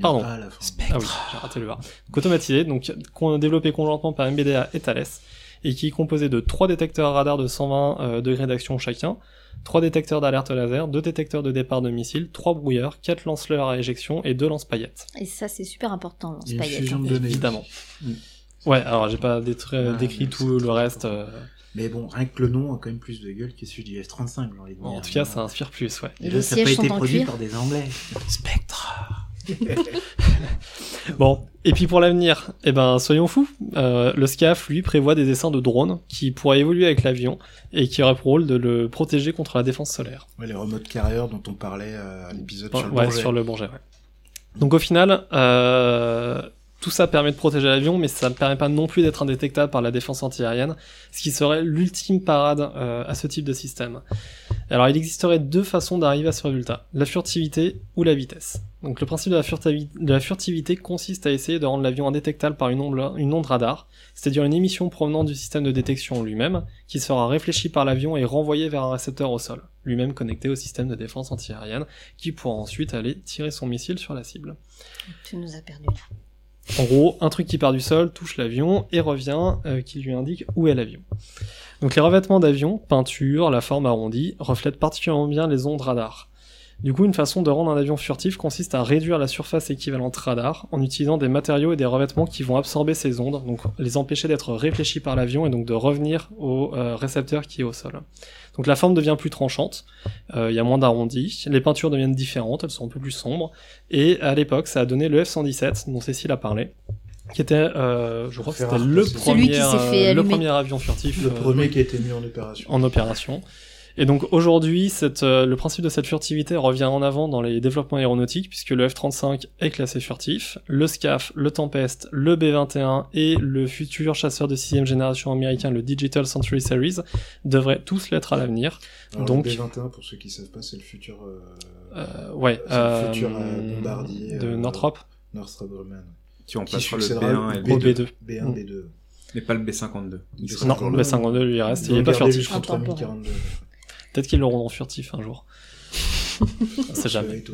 Pardon. Ah, ah oui, j'ai raté le var. Donc [laughs] automatisé, donc développé conjointement par MBDA et Thales, et qui est composé de trois détecteurs radar de 120 euh, degrés d'action chacun, trois détecteurs d'alerte laser, deux détecteurs de départ de missiles, trois brouilleurs, quatre lance-leurres à éjection et deux lance-paillettes. Et ça, c'est super important, lance-paillettes. Hein. Évidemment. Mm. Ouais, alors j'ai pas décrit tout le reste. Euh. Mais bon, rien que le nom a quand même plus de gueule que celui du F-35, En tout cas, ça inspire plus, ouais. Et, ça n'a pas été produit par des Anglais. Spectra [laughs] bon, et puis pour l'avenir, eh ben soyons fous. Euh, le SCAF lui prévoit des dessins de drones qui pourraient évoluer avec l'avion et qui auraient pour rôle de le protéger contre la défense solaire. Ouais, les remote carriers dont on parlait euh, à l'épisode sur le ouais, sur le Bourget. Ouais. Donc au final, euh, tout ça permet de protéger l'avion, mais ça ne permet pas non plus d'être indétectable par la défense antiaérienne, ce qui serait l'ultime parade à ce type de système. Alors il existerait deux façons d'arriver à ce résultat, la furtivité ou la vitesse. Donc le principe de la, de la furtivité consiste à essayer de rendre l'avion indétectable par une onde, une onde radar, c'est-à-dire une émission provenant du système de détection lui-même, qui sera réfléchie par l'avion et renvoyée vers un récepteur au sol, lui-même connecté au système de défense antiaérienne, qui pourra ensuite aller tirer son missile sur la cible. Tu nous as perdu là. En gros, un truc qui part du sol touche l'avion et revient, euh, qui lui indique où est l'avion. Donc les revêtements d'avion, peinture, la forme arrondie, reflètent particulièrement bien les ondes radar. Du coup, une façon de rendre un avion furtif consiste à réduire la surface équivalente radar en utilisant des matériaux et des revêtements qui vont absorber ces ondes, donc les empêcher d'être réfléchis par l'avion et donc de revenir au euh, récepteur qui est au sol. Donc la forme devient plus tranchante, euh, il y a moins d'arrondis, les peintures deviennent différentes, elles sont un peu plus sombres, et à l'époque ça a donné le F-117 dont Cécile a parlé, qui était, euh, je crois que c'était le premier, le premier avion furtif. Le premier qui a été mis en opération. En opération. Et donc aujourd'hui, euh, le principe de cette furtivité revient en avant dans les développements aéronautiques, puisque le F-35 est classé furtif, le SCAF, le Tempest, le B-21 et le futur chasseur de sixième génération américain, le Digital Century Series, devraient tous l'être à l'avenir. Donc le B-21, pour ceux qui savent pas, c'est le futur... Euh... Euh, ouais, le futur euh, bombardier... De Northrop Northrop Grumman. Qui remplacera le B1 et le B2. B1, B2. Mais pas le B-52. Non, le B-52 lui reste, il est pas furtif. Peut-être qu'ils l'auront en furtif un jour. [laughs] C'est jamais.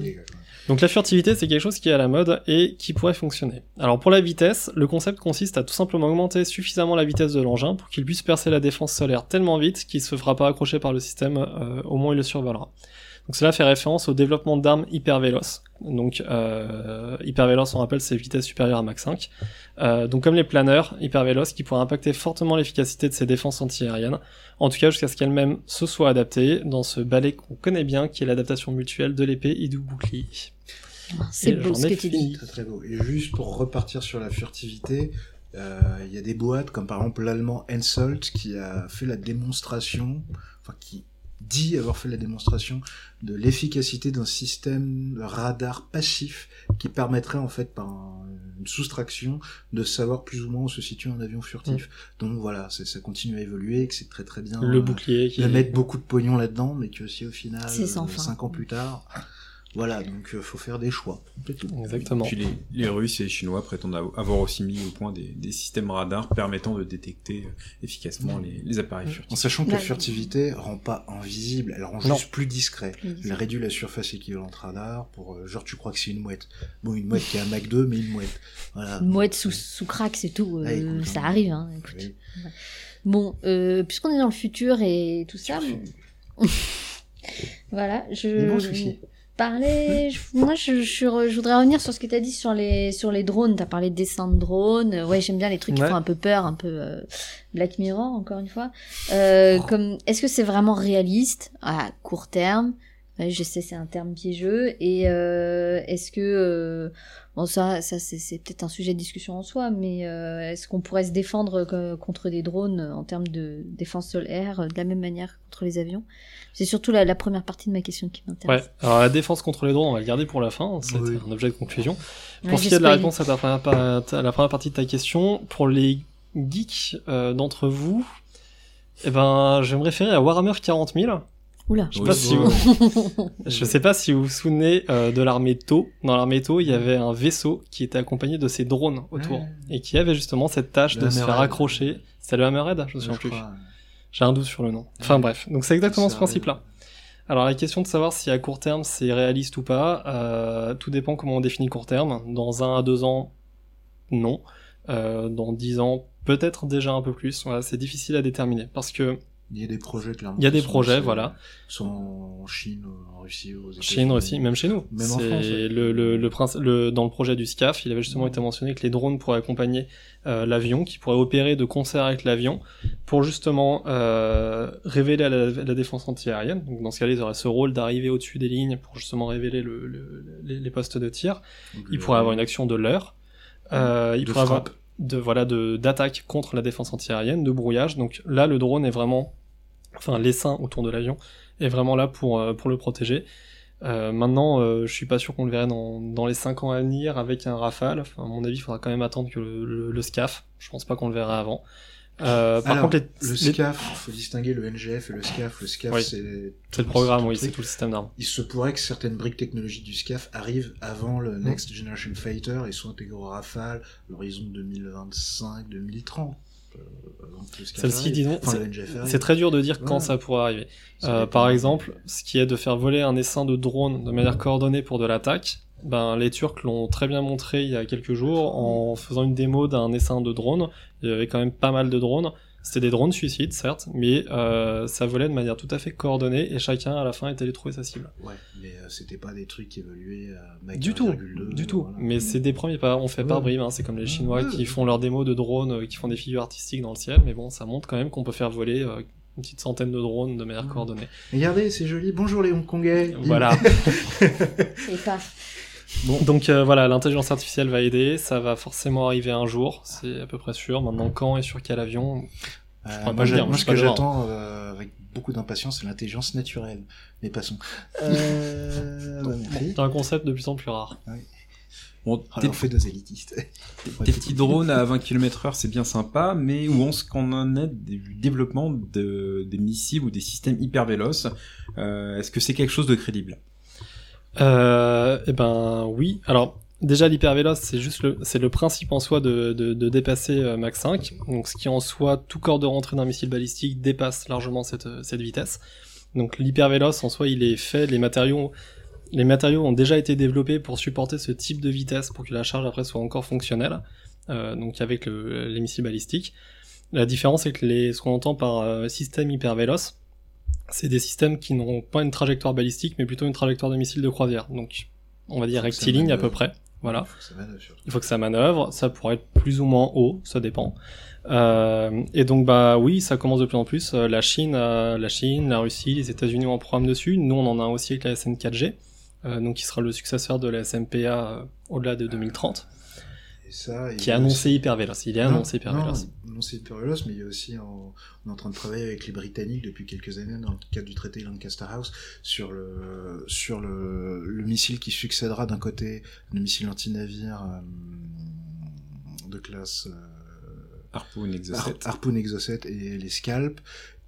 Donc la furtivité, c'est quelque chose qui est à la mode et qui pourrait fonctionner. Alors pour la vitesse, le concept consiste à tout simplement augmenter suffisamment la vitesse de l'engin pour qu'il puisse percer la défense solaire tellement vite qu'il se fera pas accrocher par le système euh, au où il le survolera. Donc cela fait référence au développement d'armes hyper véloces. Donc euh, hyper véloce, on rappelle, c'est vitesse supérieure à Mach 5. Euh, donc comme les planeurs hyper véloces qui pourraient impacter fortement l'efficacité de ces défenses antiaériennes. En tout cas jusqu'à ce qu'elles-mêmes se soient adaptées dans ce balai qu'on connaît bien, qui est l'adaptation mutuelle de l'épée et du bouclier. C'est beau ce que tu dis. Très très beau. Et juste pour repartir sur la furtivité, euh, il y a des boîtes comme par exemple l'allemand Hensoldt qui a fait la démonstration, enfin qui dit avoir fait la démonstration de l'efficacité d'un système radar passif qui permettrait en fait par une soustraction de savoir plus ou moins où se situe un avion furtif. Mm. Donc voilà, ça continue à évoluer, que c'est très très bien. Le bouclier. Qui... De mettre beaucoup de pognon là-dedans, mais que si au final, cinq ans plus tard, voilà, donc il euh, faut faire des choix. Exactement. Puis les, les, Russes et les Chinois prétendent avoir aussi mis au point des, des systèmes radars permettant de détecter euh, efficacement les, les, appareils furtifs. En sachant que la furtivité rend pas invisible, elle rend juste plus discret. Elle réduit la surface équivalente radar pour euh, genre tu crois que c'est une mouette. Bon, une mouette qui a un Mach 2, mais une mouette. Voilà. Une mouette sous, sous crack, c'est tout. ça arrive. Hein, écoute. Bon, puisqu'on est dans le futur et tout ça. [laughs] voilà, je parler. Moi, je, je, voudrais revenir sur ce que tu as dit sur les, sur les drones. Tu as parlé de dessin de drones. Ouais, j'aime bien les trucs qui font un peu peur, un peu euh, Black Mirror, encore une fois. Euh, oh. comme, Est-ce que c'est vraiment réaliste à court terme? Je sais, c'est un terme piégeux. Et euh, est-ce que... Euh, bon, ça, ça c'est peut-être un sujet de discussion en soi, mais euh, est-ce qu'on pourrait se défendre contre des drones en termes de défense sol-air de la même manière contre les avions? C'est surtout la, première partie de ma question qui m'intéresse. Ouais. Alors la défense contre les drones, on va le garder pour la fin. C'est un objet de conclusion. Pour ce qui est de la réponse à, ta première, la première partie de ta question, pour les geeks euh, d'entre vous, eh ben, je vais me référer à Warhammer 40 000. Oula. Je sais, pas si vous... [laughs] je sais pas si vous vous souvenez euh, de l'armée Tau. Dans l'armée Tau, il y avait un vaisseau qui était accompagné de ces drones autour et qui avait justement cette tâche de se faire accrocher. C'était le Hammerhead, je me souviens plus. J'ai un doute sur le nom. Enfin bref, donc c'est exactement ce principe-là. Alors la question de savoir si à court terme c'est réaliste ou pas, euh, tout dépend comment on définit court terme. Dans un à deux ans, non. Euh, dans dix ans, peut-être déjà un peu plus. Voilà, c'est difficile à déterminer parce que il y a des projets, clairement. Il y a des projets, voilà. Sont en Chine, en Russie, aux États-Unis. Chine, Russie, même chez nous. Même en France. Le, le, le, prince, le, dans le projet du SCAF, il avait justement été mentionné que les drones pourraient accompagner euh, l'avion, qui pourraient opérer de concert avec l'avion, pour justement euh, révéler la, la défense antiaérienne. Donc dans ce cas-là, ils auraient ce rôle d'arriver au-dessus des lignes pour justement révéler le, les, les, postes de tir. il pourrait avoir une action de l'heure. Euh, il pourrait avoir de voilà de d'attaque contre la défense antiaérienne, de brouillage. Donc là, le drone est vraiment, enfin l'essaim autour de l'avion est vraiment là pour euh, pour le protéger. Euh, maintenant, euh, je suis pas sûr qu'on le verrait dans, dans les 5 ans à venir avec un Rafale. Enfin, à mon avis, il faudra quand même attendre que le, le, SCAF. Je pense pas qu'on le verra avant. Euh, par contre, le SCAF, il faut distinguer le NGF et le SCAF. Le SCAF, c'est c'est le programme, oui, c'est tout le système d'armes. Il se pourrait que certaines briques technologiques du SCAF arrivent avant le Next Generation Fighter et soient intégrées au Rafale, l'horizon 2025-2030. Celle-ci, disons, c'est très dur de dire quand ça pourra arriver. Euh, par exemple, ce qui est de faire voler un essaim de drone de manière coordonnée pour de l'attaque, ben, les Turcs l'ont très bien montré il y a quelques jours en faisant une démo d'un essaim de drone. Il y avait quand même pas mal de drones. C'était des drones suicides, certes, mais euh, ça volait de manière tout à fait coordonnée et chacun à la fin était allé trouver sa cible. Ouais, mais euh, c'était pas des trucs qui évoluaient à Mach Du tout, du tout. Mais c'est des premiers pas. On fait par bribes. Hein. C'est comme les Chinois qui font leurs démos de drones, euh, qui font des figures artistiques dans le ciel. Mais bon, ça montre quand même qu'on peut faire voler euh, une petite centaine de drones de manière coordonnée. Regardez, c'est joli. Bonjour les Hongkongais. Voilà. [laughs] et pas. Bon, donc euh, voilà, l'intelligence artificielle va aider, ça va forcément arriver un jour, c'est à peu près sûr. Maintenant, quand et sur quel avion euh, Moi, ce que j'attends euh, avec beaucoup d'impatience, c'est l'intelligence naturelle. Mais passons. Euh... [laughs] c'est un concept de plus en plus rare. Oui. Bon, on fait deux élitistes. Des petits drones à 20 km heure, c'est bien sympa, mais où est-ce qu'on en est du développement de, des missiles ou des systèmes hyper véloces euh, Est-ce que c'est quelque chose de crédible? Euh, Eh ben oui. Alors déjà l'hypervéloce, c'est juste le, c'est le principe en soi de, de, de dépasser euh, Mach 5. Donc ce qui en soi, tout corps de rentrée d'un missile balistique dépasse largement cette, cette vitesse. Donc l'hypervéloce en soi, il est fait, les matériaux Les matériaux ont déjà été développés pour supporter ce type de vitesse pour que la charge après soit encore fonctionnelle, euh, donc avec le, les missiles balistiques. La différence c'est que les, ce qu'on entend par euh, système hyper véloce, c'est des systèmes qui n'ont pas une trajectoire balistique mais plutôt une trajectoire de missile de croisière. Donc on va dire rectiligne à peu près. Voilà. Il faut que ça manœuvre. Ça pourrait être plus ou moins haut, ça dépend. Euh, et donc bah oui, ça commence de plus en plus. Euh, la Chine, euh, la Chine, la Russie, les États-Unis ont un programme dessus. Nous, on en a aussi avec la SN4G, euh, donc qui sera le successeur de la SMPA au-delà de 2030. Et ça, qui est annoncé hyper véloce. Il est annoncé hyper véloce. Annoncé hyper véloce, mais il y a aussi, en... on est en train de travailler avec les Britanniques depuis quelques années dans le cadre du traité Lancaster House sur le sur le, le missile qui succédera d'un côté le missile anti-navire euh, de classe Harpoon Exocet. Harpoon Exocet et les Scalp.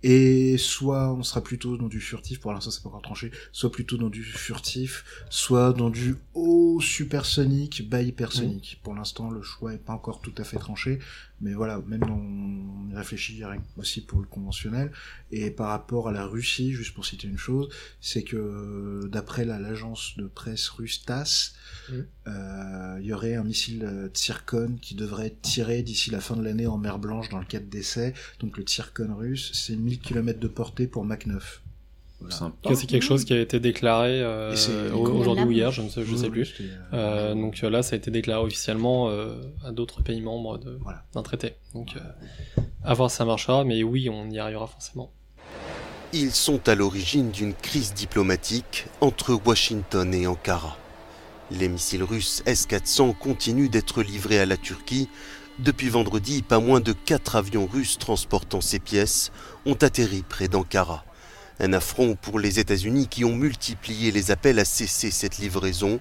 Et soit on sera plutôt dans du furtif, pour l'instant c'est pas encore tranché, soit plutôt dans du furtif, soit dans du haut supersonique, bas hypersonique. Mmh. Pour l'instant le choix est pas encore tout à fait tranché, mais voilà, même on y réfléchit aussi pour le conventionnel. Et par rapport à la Russie, juste pour citer une chose, c'est que d'après l'agence de presse russe TASS, il mmh. euh, y aurait un missile Tsirkon qui devrait tirer d'ici la fin de l'année en mer Blanche dans le cadre d'essai. Donc le Tsirkon russe, c'est 1000 km de portée pour Mach 9. Voilà. C'est quelque chose qui a été déclaré euh, aujourd'hui ou hier, je ne sais, je sais plus. Euh, donc là, ça a été déclaré officiellement euh, à d'autres pays membres d'un voilà. traité. Donc euh, à voir si ça marchera, mais oui, on y arrivera forcément. Ils sont à l'origine d'une crise diplomatique entre Washington et Ankara. Les missiles russes S-400 continuent d'être livrés à la Turquie. Depuis vendredi, pas moins de quatre avions russes transportant ces pièces ont atterri près d'Ankara. Un affront pour les États-Unis qui ont multiplié les appels à cesser cette livraison,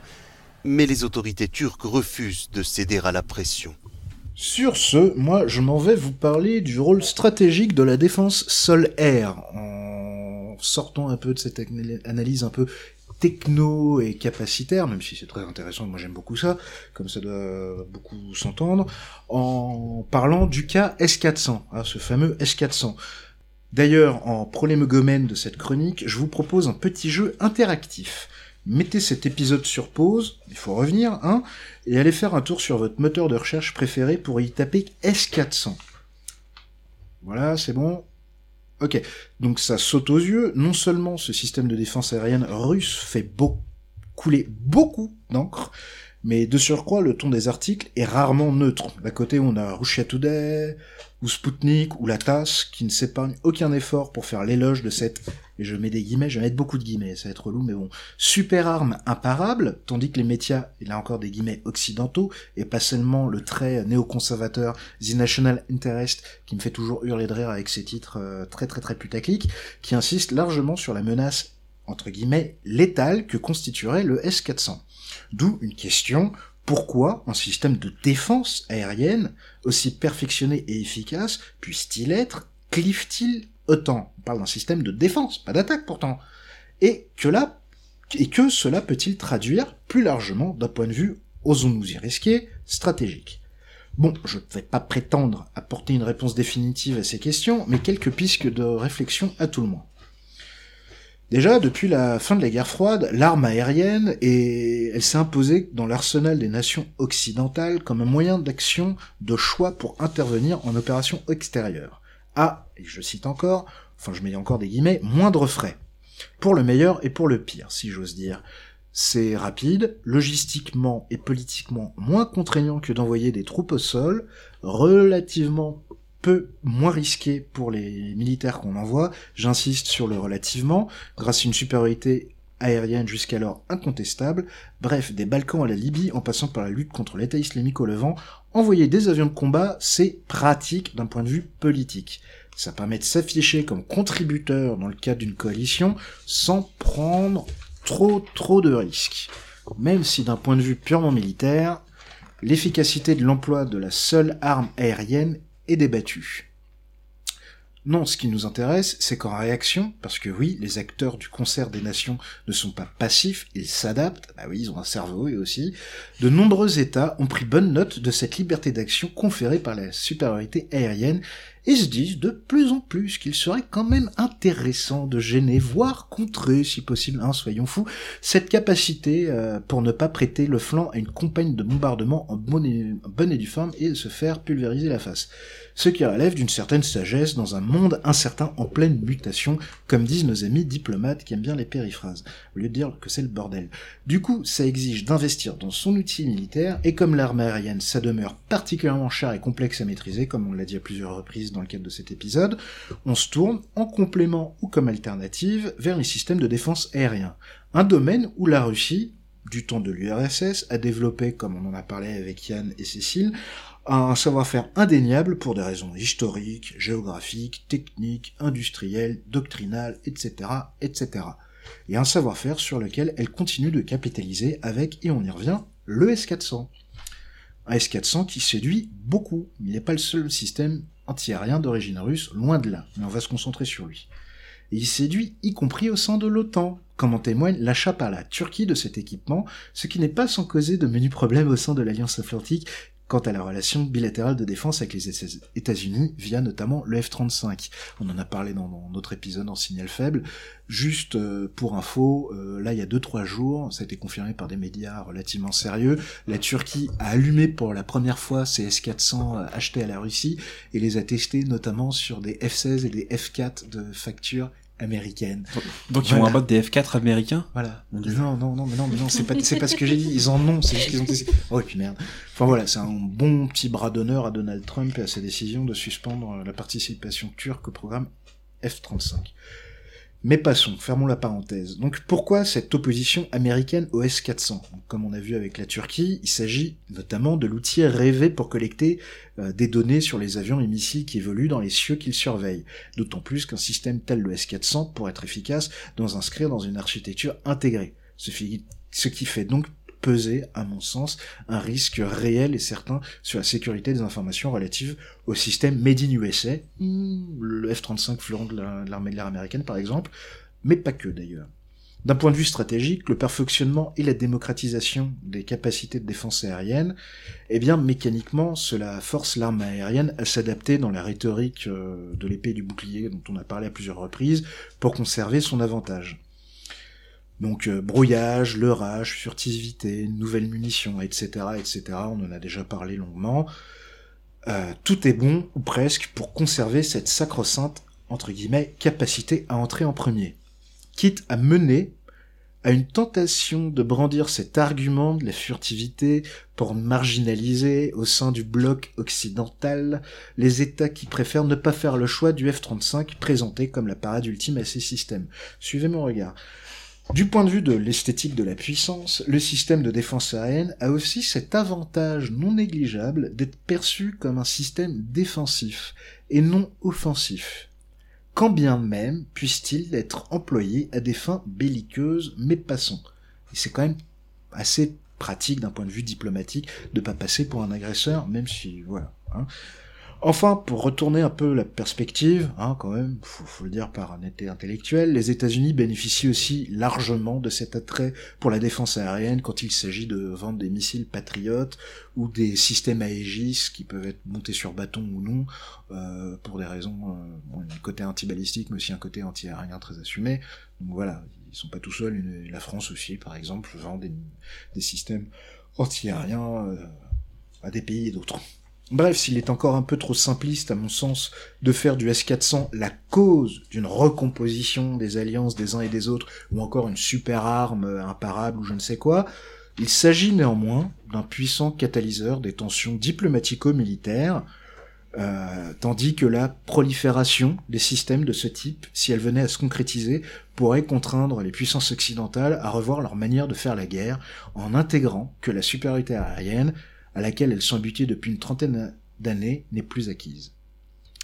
mais les autorités turques refusent de céder à la pression. Sur ce, moi je m'en vais vous parler du rôle stratégique de la défense sol-air, en sortant un peu de cette analyse un peu techno et capacitaire, même si c'est très intéressant, moi j'aime beaucoup ça, comme ça doit beaucoup s'entendre, en parlant du cas S400, hein, ce fameux S400. D'ailleurs, en prolémogomène de cette chronique, je vous propose un petit jeu interactif. Mettez cet épisode sur pause, il faut revenir, hein, et allez faire un tour sur votre moteur de recherche préféré pour y taper S400. Voilà, c'est bon. Ok, donc ça saute aux yeux. Non seulement ce système de défense aérienne russe fait couler beaucoup d'encre, mais de surcroît, le ton des articles est rarement neutre. D'à côté, on a Russia Today, ou Sputnik, ou la TASS, qui ne s'épargnent aucun effort pour faire l'éloge de cette, et je mets des guillemets, je vais mettre beaucoup de guillemets, ça va être relou, mais bon, super arme imparable, tandis que les médias, il a encore des guillemets occidentaux, et pas seulement le trait néoconservateur The National Interest, qui me fait toujours hurler de rire avec ses titres euh, très très très putaclic, qui insiste largement sur la menace, entre guillemets, létale que constituerait le S-400. D'où une question, pourquoi un système de défense aérienne aussi perfectionné et efficace puisse-t-il être, clive-t-il autant? On parle d'un système de défense, pas d'attaque pourtant. Et que et que cela peut-il traduire plus largement d'un point de vue, osons-nous y risquer, stratégique? Bon, je ne vais pas prétendre apporter une réponse définitive à ces questions, mais quelques pistes de réflexion à tout le moins. Déjà, depuis la fin de la guerre froide, l'arme aérienne et elle s'est imposée dans l'arsenal des nations occidentales comme un moyen d'action de choix pour intervenir en opération extérieure. À, et je cite encore, enfin je mets encore des guillemets, moindre frais. Pour le meilleur et pour le pire, si j'ose dire. C'est rapide, logistiquement et politiquement moins contraignant que d'envoyer des troupes au sol, relativement peu moins risqué pour les militaires qu'on envoie, j'insiste sur le relativement, grâce à une supériorité aérienne jusqu'alors incontestable, bref, des Balkans à la Libye en passant par la lutte contre l'État islamique au Levant, envoyer des avions de combat, c'est pratique d'un point de vue politique. Ça permet de s'afficher comme contributeur dans le cadre d'une coalition sans prendre trop trop de risques. Même si d'un point de vue purement militaire, l'efficacité de l'emploi de la seule arme aérienne et débattu. Non, ce qui nous intéresse, c'est qu'en réaction, parce que oui, les acteurs du concert des nations ne sont pas passifs, ils s'adaptent, bah oui, ils ont un cerveau et aussi, de nombreux États ont pris bonne note de cette liberté d'action conférée par la supériorité aérienne et se disent de plus en plus qu'il serait quand même intéressant de gêner, voire contrer, si possible, hein, soyons fous, cette capacité euh, pour ne pas prêter le flanc à une compagne de bombardement en bonne et, bonne due forme et se faire pulvériser la face ce qui relève d'une certaine sagesse dans un monde incertain en pleine mutation, comme disent nos amis diplomates qui aiment bien les périphrases, au lieu de dire que c'est le bordel. Du coup, ça exige d'investir dans son outil militaire, et comme l'arme aérienne, ça demeure particulièrement cher et complexe à maîtriser, comme on l'a dit à plusieurs reprises dans le cadre de cet épisode, on se tourne, en complément ou comme alternative, vers les systèmes de défense aérien. Un domaine où la Russie, du temps de l'URSS, a développé, comme on en a parlé avec Yann et Cécile, un savoir-faire indéniable pour des raisons historiques, géographiques, techniques, industrielles, doctrinales, etc., etc. Et un savoir-faire sur lequel elle continue de capitaliser avec, et on y revient, le S400. Un S400 qui séduit beaucoup. Il n'est pas le seul système antiaérien d'origine russe, loin de là, mais on va se concentrer sur lui. Et il séduit y compris au sein de l'OTAN, comme en témoigne l'achat par la Turquie de cet équipement, ce qui n'est pas sans causer de menus problèmes au sein de l'Alliance Atlantique quant à la relation bilatérale de défense avec les États-Unis via notamment le F-35. On en a parlé dans, notre épisode en signal faible. Juste euh, pour info, euh, là il y a 2-3 jours, ça a été confirmé par des médias relativement sérieux, la Turquie a allumé pour la première fois ses S-400 euh, achetés à la Russie et les a testés notamment sur des F-16 et des F-4 de facture américaine. Donc ils vont abattre des F4 américains Voilà. Non, non, non, mais non, mais non, c'est pas, c'est pas ce que j'ai dit. [laughs] Ils en ont, c'est juste qu'ils ont Oh, et puis merde. Enfin voilà, c'est un bon petit bras d'honneur à Donald Trump et à sa décision de suspendre la participation turque au programme F-35. Mais passons, fermons la parenthèse. Donc pourquoi cette opposition américaine au S-400 Comme on a vu avec la Turquie, il s'agit notamment de l'outil rêvé pour collecter euh, des données sur les avions et missiles qui évoluent dans les cieux qu'ils surveillent. D'autant plus qu'un système tel le S-400, pour être efficace, doit inscrire dans une architecture intégrée. Ce qui fait donc peser, à mon sens, un risque réel et certain sur la sécurité des informations relatives au système Made in USA, le F-35 fleuron de l'armée de l'air américaine par exemple, mais pas que d'ailleurs. D'un point de vue stratégique, le perfectionnement et la démocratisation des capacités de défense aérienne, eh bien mécaniquement, cela force l'arme aérienne à s'adapter dans la rhétorique euh, de l'épée du bouclier dont on a parlé à plusieurs reprises pour conserver son avantage. Donc euh, brouillage, leurrage, furtivité, nouvelles munitions, etc., etc. On en a déjà parlé longuement. Euh, tout est bon, ou presque, pour conserver cette sacro-sainte, entre guillemets, capacité à entrer en premier. Quitte à mener à une tentation de brandir cet argument de la furtivité pour marginaliser au sein du bloc occidental les États qui préfèrent ne pas faire le choix du F-35 présenté comme la parade ultime à ces systèmes. Suivez mon regard. Du point de vue de l'esthétique de la puissance, le système de défense aérienne a aussi cet avantage non négligeable d'être perçu comme un système défensif et non offensif. Quand bien même puisse-t-il être employé à des fins belliqueuses, mais passons. C'est quand même assez pratique d'un point de vue diplomatique de pas passer pour un agresseur, même si, voilà. Hein. Enfin, pour retourner un peu la perspective, hein, quand même, faut, faut le dire par un été intellectuel, les États-Unis bénéficient aussi largement de cet attrait pour la défense aérienne quand il s'agit de vendre des missiles patriotes ou des systèmes Aegis qui peuvent être montés sur bâton ou non, euh, pour des raisons, euh, un côté anti-balistique, mais aussi un côté anti-aérien très assumé. Donc voilà, ils sont pas tout seuls. la France aussi, par exemple, vend des, des systèmes anti-aériens euh, à des pays et d'autres. Bref, s'il est encore un peu trop simpliste, à mon sens, de faire du S400 la cause d'une recomposition des alliances des uns et des autres, ou encore une super arme imparable ou je ne sais quoi, il s'agit néanmoins d'un puissant catalyseur des tensions diplomatico-militaires, euh, tandis que la prolifération des systèmes de ce type, si elle venait à se concrétiser, pourrait contraindre les puissances occidentales à revoir leur manière de faire la guerre, en intégrant que la supériorité aérienne à laquelle elles sont habituées depuis une trentaine d'années n'est plus acquise.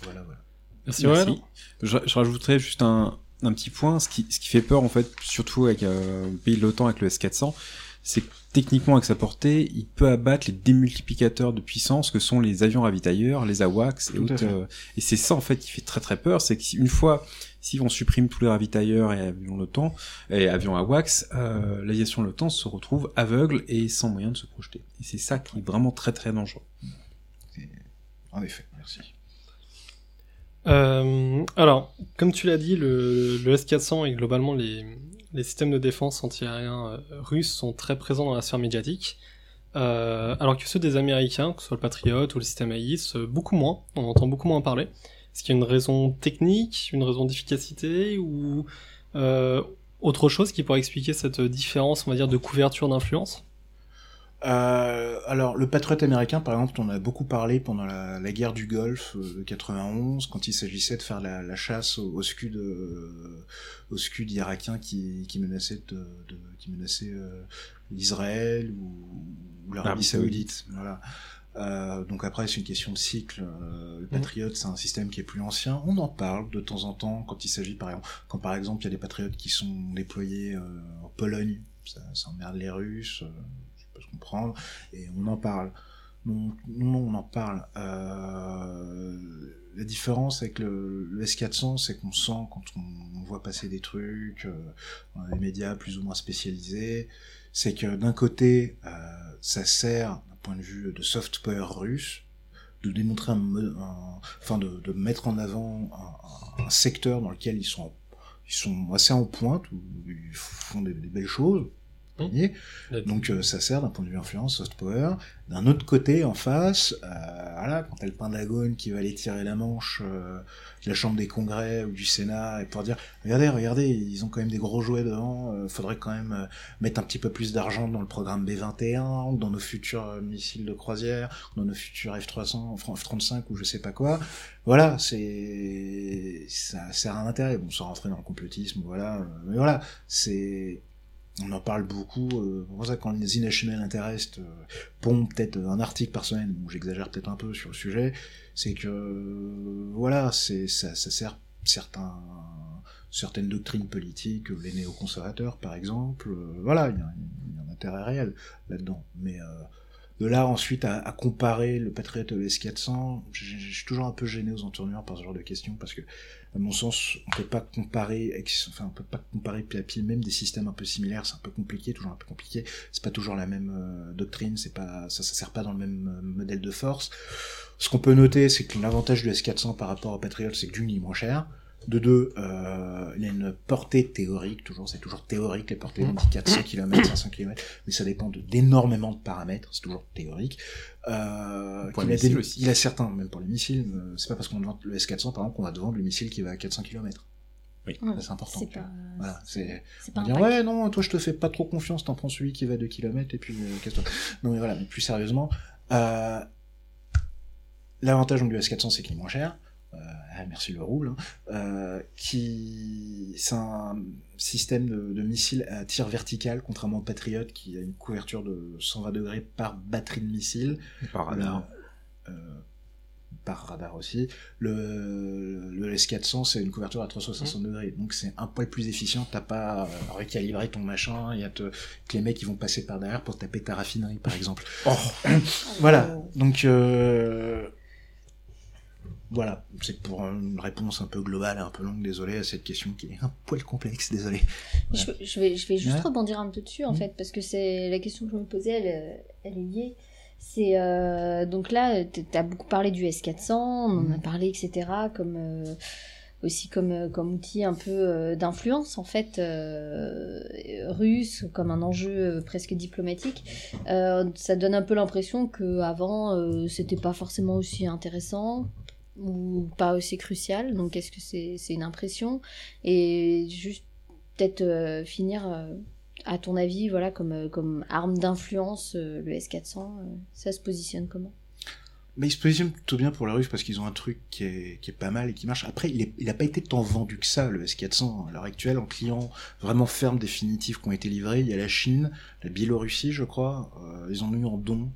Voilà, voilà. Merci, Merci. Je, je, rajouterais juste un, un petit point. Ce qui, ce qui fait peur, en fait, surtout avec euh, le pays de l'OTAN, avec le S-400, c'est que techniquement, avec sa portée, il peut abattre les démultiplicateurs de puissance que sont les avions ravitailleurs, les AWACS et autres. Euh, et c'est ça, en fait, qui fait très très peur. C'est qu'une fois si on supprime tous les ravitailleurs et avions l'OTAN et avions AWACS, euh, l'aviation de l'OTAN se retrouve aveugle et sans moyen de se projeter. Et c'est ça qui est vraiment très très dangereux. En effet, merci. Euh, alors, comme tu l'as dit, le, le, S-400 et globalement les, les systèmes de défense antiaériens euh, russes sont très présents dans la sphère médiatique. Euh, alors que ceux des Américains, que ce soit le Patriot ou le système AIS, euh, beaucoup moins. On entend beaucoup moins parler. Est-ce qu'il y a une raison technique, une raison d'efficacité ou euh, autre chose qui pourrait expliquer cette différence, on va dire, de couverture d'influence? Euh, alors, le Patriot américain, par exemple, on a beaucoup parlé pendant la, la guerre du Golfe euh, de 91, quand il s'agissait de faire la, la chasse au, au scud, euh, au scud irakien qui, qui menaçait, de, de qui menaçait euh, Israël ou, ou l'Arabie Saoudite. Voilà. Euh, donc après, c'est une question de cycle. Euh, le Patriot, c'est un système qui est plus ancien. On en parle de temps en temps quand il s'agit, par exemple, quand par exemple il y a des patriotes qui sont déployés euh, en Pologne, ça, ça emmerde les Russes. Euh, je peux se comprendre, et on en parle. Non, non, on en parle. La différence avec le, le S400, c'est qu'on sent quand on, on, voit passer des trucs dans les médias plus ou moins spécialisés, c'est que d'un côté, ça sert point de vue de soft power russe, de démontrer un, un enfin de, de, mettre en avant un, secteur dans lequel ils sont ils sont assez en pointe où ils font des belles choses Mmh. Donc euh, ça sert d'un point de vue influence, soft power. D'un autre côté, en face, euh, voilà, quand t'as le Pentagone qui va aller tirer la manche euh, de la Chambre des Congrès ou du Sénat et pour dire regardez, regardez, ils ont quand même des gros jouets devant, euh, faudrait quand même euh, mettre un petit peu plus d'argent dans le programme B21, dans nos futurs euh, missiles de croisière, dans nos futurs F300, F35 ou je sais pas quoi. Voilà, c'est ça sert à un intérêt. Bon, sans rentrer dans le complotisme, voilà, mais voilà, c'est on en parle beaucoup. Euh, pour ça, quand les The National Interest euh, pompent peut-être un article par semaine, bon, j'exagère peut-être un peu sur le sujet, c'est que euh, voilà, c'est ça, ça sert certains certaines doctrines politiques, les néoconservateurs par exemple, euh, voilà, il y, y, a un intérêt réel là-dedans. Mais euh, de là ensuite à, comparer le Patriot au S400, je suis toujours un peu gêné aux entournures par ce genre de questions parce que à mon sens, on peut pas comparer, enfin, on peut pas comparer pied à pied, même des systèmes un peu similaires, c'est un peu compliqué, toujours un peu compliqué. C'est pas toujours la même euh, doctrine, c'est pas, ça, ça sert pas dans le même euh, modèle de force. Ce qu'on peut noter, c'est que l'avantage du S400 par rapport au Patriot, c'est que d'une, il est moins cher. De deux, euh, il y a une portée théorique, toujours, c'est toujours théorique, les portées, on dit 400 km, 500 km, mais ça dépend d'énormément de, de, paramètres, c'est toujours théorique. Euh, pour les il, a des, il a certains, même pour les missiles, euh, c'est pas parce qu'on vend le S400, par exemple, qu'on va vendre le missile qui va à 400 km. Oui, ouais, c'est important. C'est pas... Voilà, c'est. pas dire, ouais, non, toi, je te fais pas trop confiance, t'en prends celui qui va 2 km et puis, euh, qu'est-ce que Non, mais voilà, mais plus sérieusement, euh, l'avantage du S400, c'est qu'il est moins cher. Euh, ah, merci le rouble, hein, euh, qui c'est un système de, de missile à tir vertical, contrairement au Patriot qui a une couverture de 120 degrés par batterie de missile. Par radar. Euh, par radar aussi. Le, le S400, c'est une couverture à 360 mmh. degrés, donc c'est un poil plus efficient. T'as pas à recalibrer ton machin, il y a te, que les mecs qui vont passer par derrière pour taper ta raffinerie, par exemple. Oh. voilà, donc euh, voilà, c'est pour une réponse un peu globale, un peu longue, désolé à cette question qui est un poil complexe, désolé. Je, je, vais, je vais juste ouais. rebondir un peu dessus, en mmh. fait, parce que c'est la question que je me posais, elle, elle est liée. C'est euh, donc là, tu as beaucoup parlé du S400, on en a parlé, etc., comme euh, aussi comme comme outil un peu euh, d'influence en fait euh, russe, comme un enjeu presque diplomatique. ça donne un peu l'impression que avant c'était pas forcément aussi intéressant ou pas aussi crucial. Donc est-ce que c'est c'est une impression? Et juste peut-être finir à ton avis, voilà, comme, comme arme d'influence, euh, le S400, euh, ça se positionne comment? Mais il se positionne plutôt bien pour la Russie parce qu'ils ont un truc qui est, qui est pas mal et qui marche. Après, il n'a pas été tant vendu que ça, le S400. À l'heure actuelle, en client vraiment ferme, définitif, qui ont été livrés, il y a la Chine, la Biélorussie, je crois. Euh, ils ont eu en don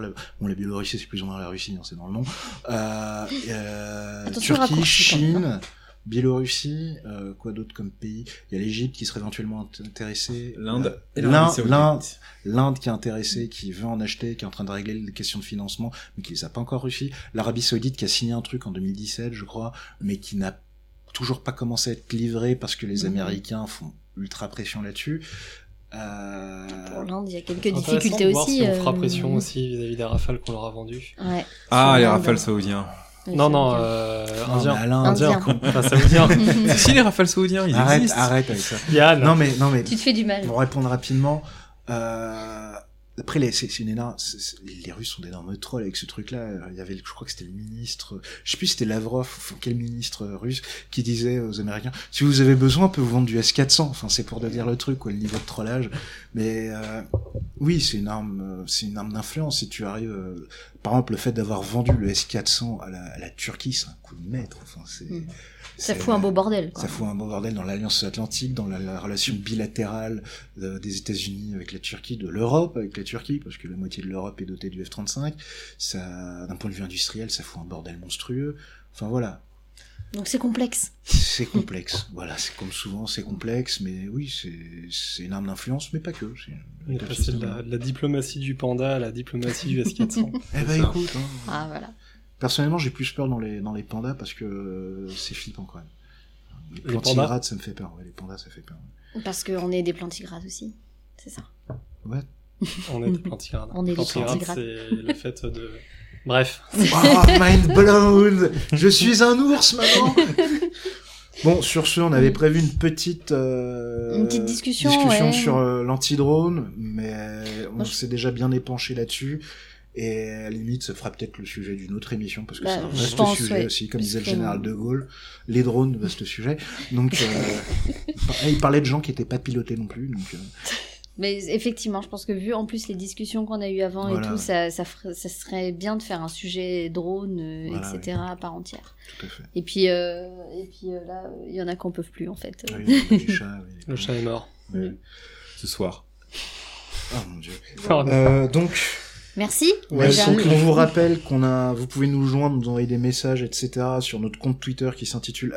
la, bon, la Biélorussie, c'est plus ou moins la Russie, hein, c'est dans le nom. Euh, euh, Turquie, Chine, Biélorussie, euh, quoi d'autre comme pays? Il y a l'Égypte qui serait éventuellement intéressée. L'Inde. L'Inde, l'Inde qui est intéressée, qui veut en acheter, qui est en train de régler les questions de financement, mais qui les a pas encore réussi. L'Arabie Saoudite qui a signé un truc en 2017, je crois, mais qui n'a toujours pas commencé à être livré parce que les Américains font ultra pression là-dessus. Euh... Pour l'Inde, il y a quelques difficultés voir aussi. Si on fera pression aussi vis-à-vis -vis des rafales qu'on leur a vendues. Ouais. Ah, les rafales saoudiens. Non, non, euh, indien. Alain, Indien. [laughs] Enfin, saoudien. [laughs] si les rafales saoudiens, ils Arrête, existent. arrête avec ça. Yann. Non mais, non mais, Tu te fais du mal. pour répondre rapidement, euh, après les, c'est, c'est une énorme, c'est- les Russes sont d'énormes trolls avec ce truc-là. Il y avait, je crois que c'était le ministre, je sais plus si c'était Lavrov, enfin, quel ministre russe, qui disait aux Américains, si vous avez besoin, on peut vous vendre du S400. Enfin, c'est pour dire le truc, quoi, le niveau de trollage. Mais euh, oui, c'est une arme, euh, c'est une arme d'influence. Si tu arrives, euh, par exemple, le fait d'avoir vendu le S400 à la, à la Turquie, c'est un coup de maître. Enfin, c'est, Mm. Ça fout un beau bordel. Quoi. ça fout un bon bordel dans l'alliance atlantique, dans la, la relation bilatérale euh, des États-Unis avec la Turquie, de l'Europe avec la Turquie, parce que la moitié de l'Europe est dotée du F-35. Ça, d'un point de vue industriel, ça fout un bordel monstrueux. Enfin voilà, Donc c'est complexe. c'est complexe. [laughs] voilà, c'est comme souvent, c'est complexe, mais oui, c'est une arme d'influence, mais pas que. c'est On est passé de la, diplomatie du panda à la diplomatie du S400. [laughs] Eh ben écoute, hein, Ah voilà. Personnellement, j'ai plus peur dans les dans les pandas parce que euh, c'est flippant quand même. Les, plantigrades, ça me fait peur. Ouais, les pandas, ça fait peur. Parce qu'on est des plantigrades aussi. C'est ça. Ouais. [laughs] On est des plantigrades. On est des Plantigrades, c'est le fait de... Bref. Oh, [laughs] mind blown Je suis un ours, maman [laughs] Bon, sur ce, on avait prévu une petite... euh, Une petite discussion, discussion ouais. sur euh, l'anti-drone, mais on s'est déjà bien épanché là-dessus. Et à la limite, ça fera peut-être le sujet d'une autre émission, parce que Bah, c'est un vaste pense, sujet ouais. aussi, comme disait le général de Gaulle. Les drones, vaste sujet. Donc, euh, [laughs] il parlait de gens qui n'étaient pas pilotés non plus. Donc, euh, Mais effectivement, je pense que vu en plus les discussions qu'on a eues avant Voilà, et tout, ouais. ça, ça, serait bien de faire un sujet drone, euh, Voilà, etc. à part entière. tout à fait. Et puis, euh, et puis euh, là, il y en a qu'on peut plus en fait. Ah oui, les chats, oui, les Le chat est mort. Ce soir. Oh mon dieu. Pardon. Euh, donc, Merci. Ouais, déjà. donc on vous rappelle qu'on a, vous pouvez nous joindre, nous envoyer des messages, etc. sur notre compte Twitter qui s'intitule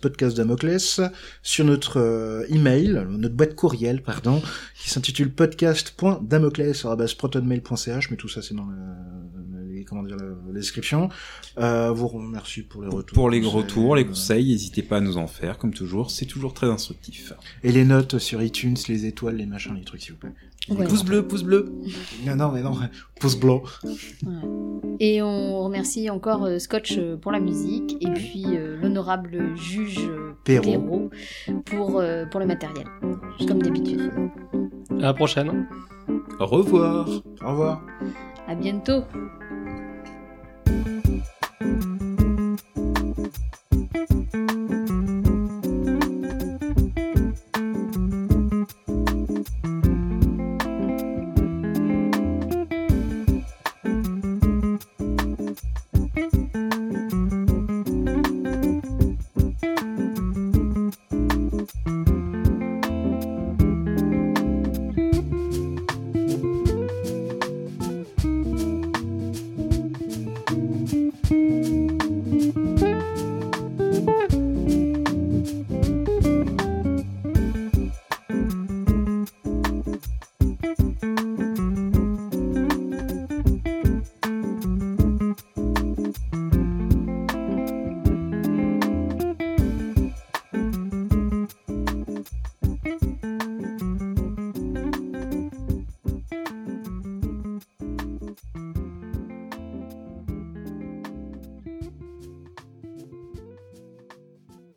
podcastdamoclès, sur notre euh, email, notre boîte courriel, pardon, qui s'intitule podcast.damoclès arrobas protonmail.ch, mais tout ça c'est dans le, les, comment dire, la, la description. Euh, vous remercie pour les retours. Pour les conseils, retours, les euh, conseils, n'hésitez pas à nous en faire, comme toujours, c'est toujours très instructif. Et les notes sur iTunes, les étoiles, les machins, les trucs, s'il vous plaît. Ouais. Pouce bleu, pouce bleu. Non, non, mais non, pouce bleu. Et on remercie encore euh, Scotch euh, pour la musique et puis euh, l'honorable juge Perrault. Perrault pour, euh, pour le matériel, comme d'habitude. À la prochaine. Au revoir. Au revoir. À bientôt.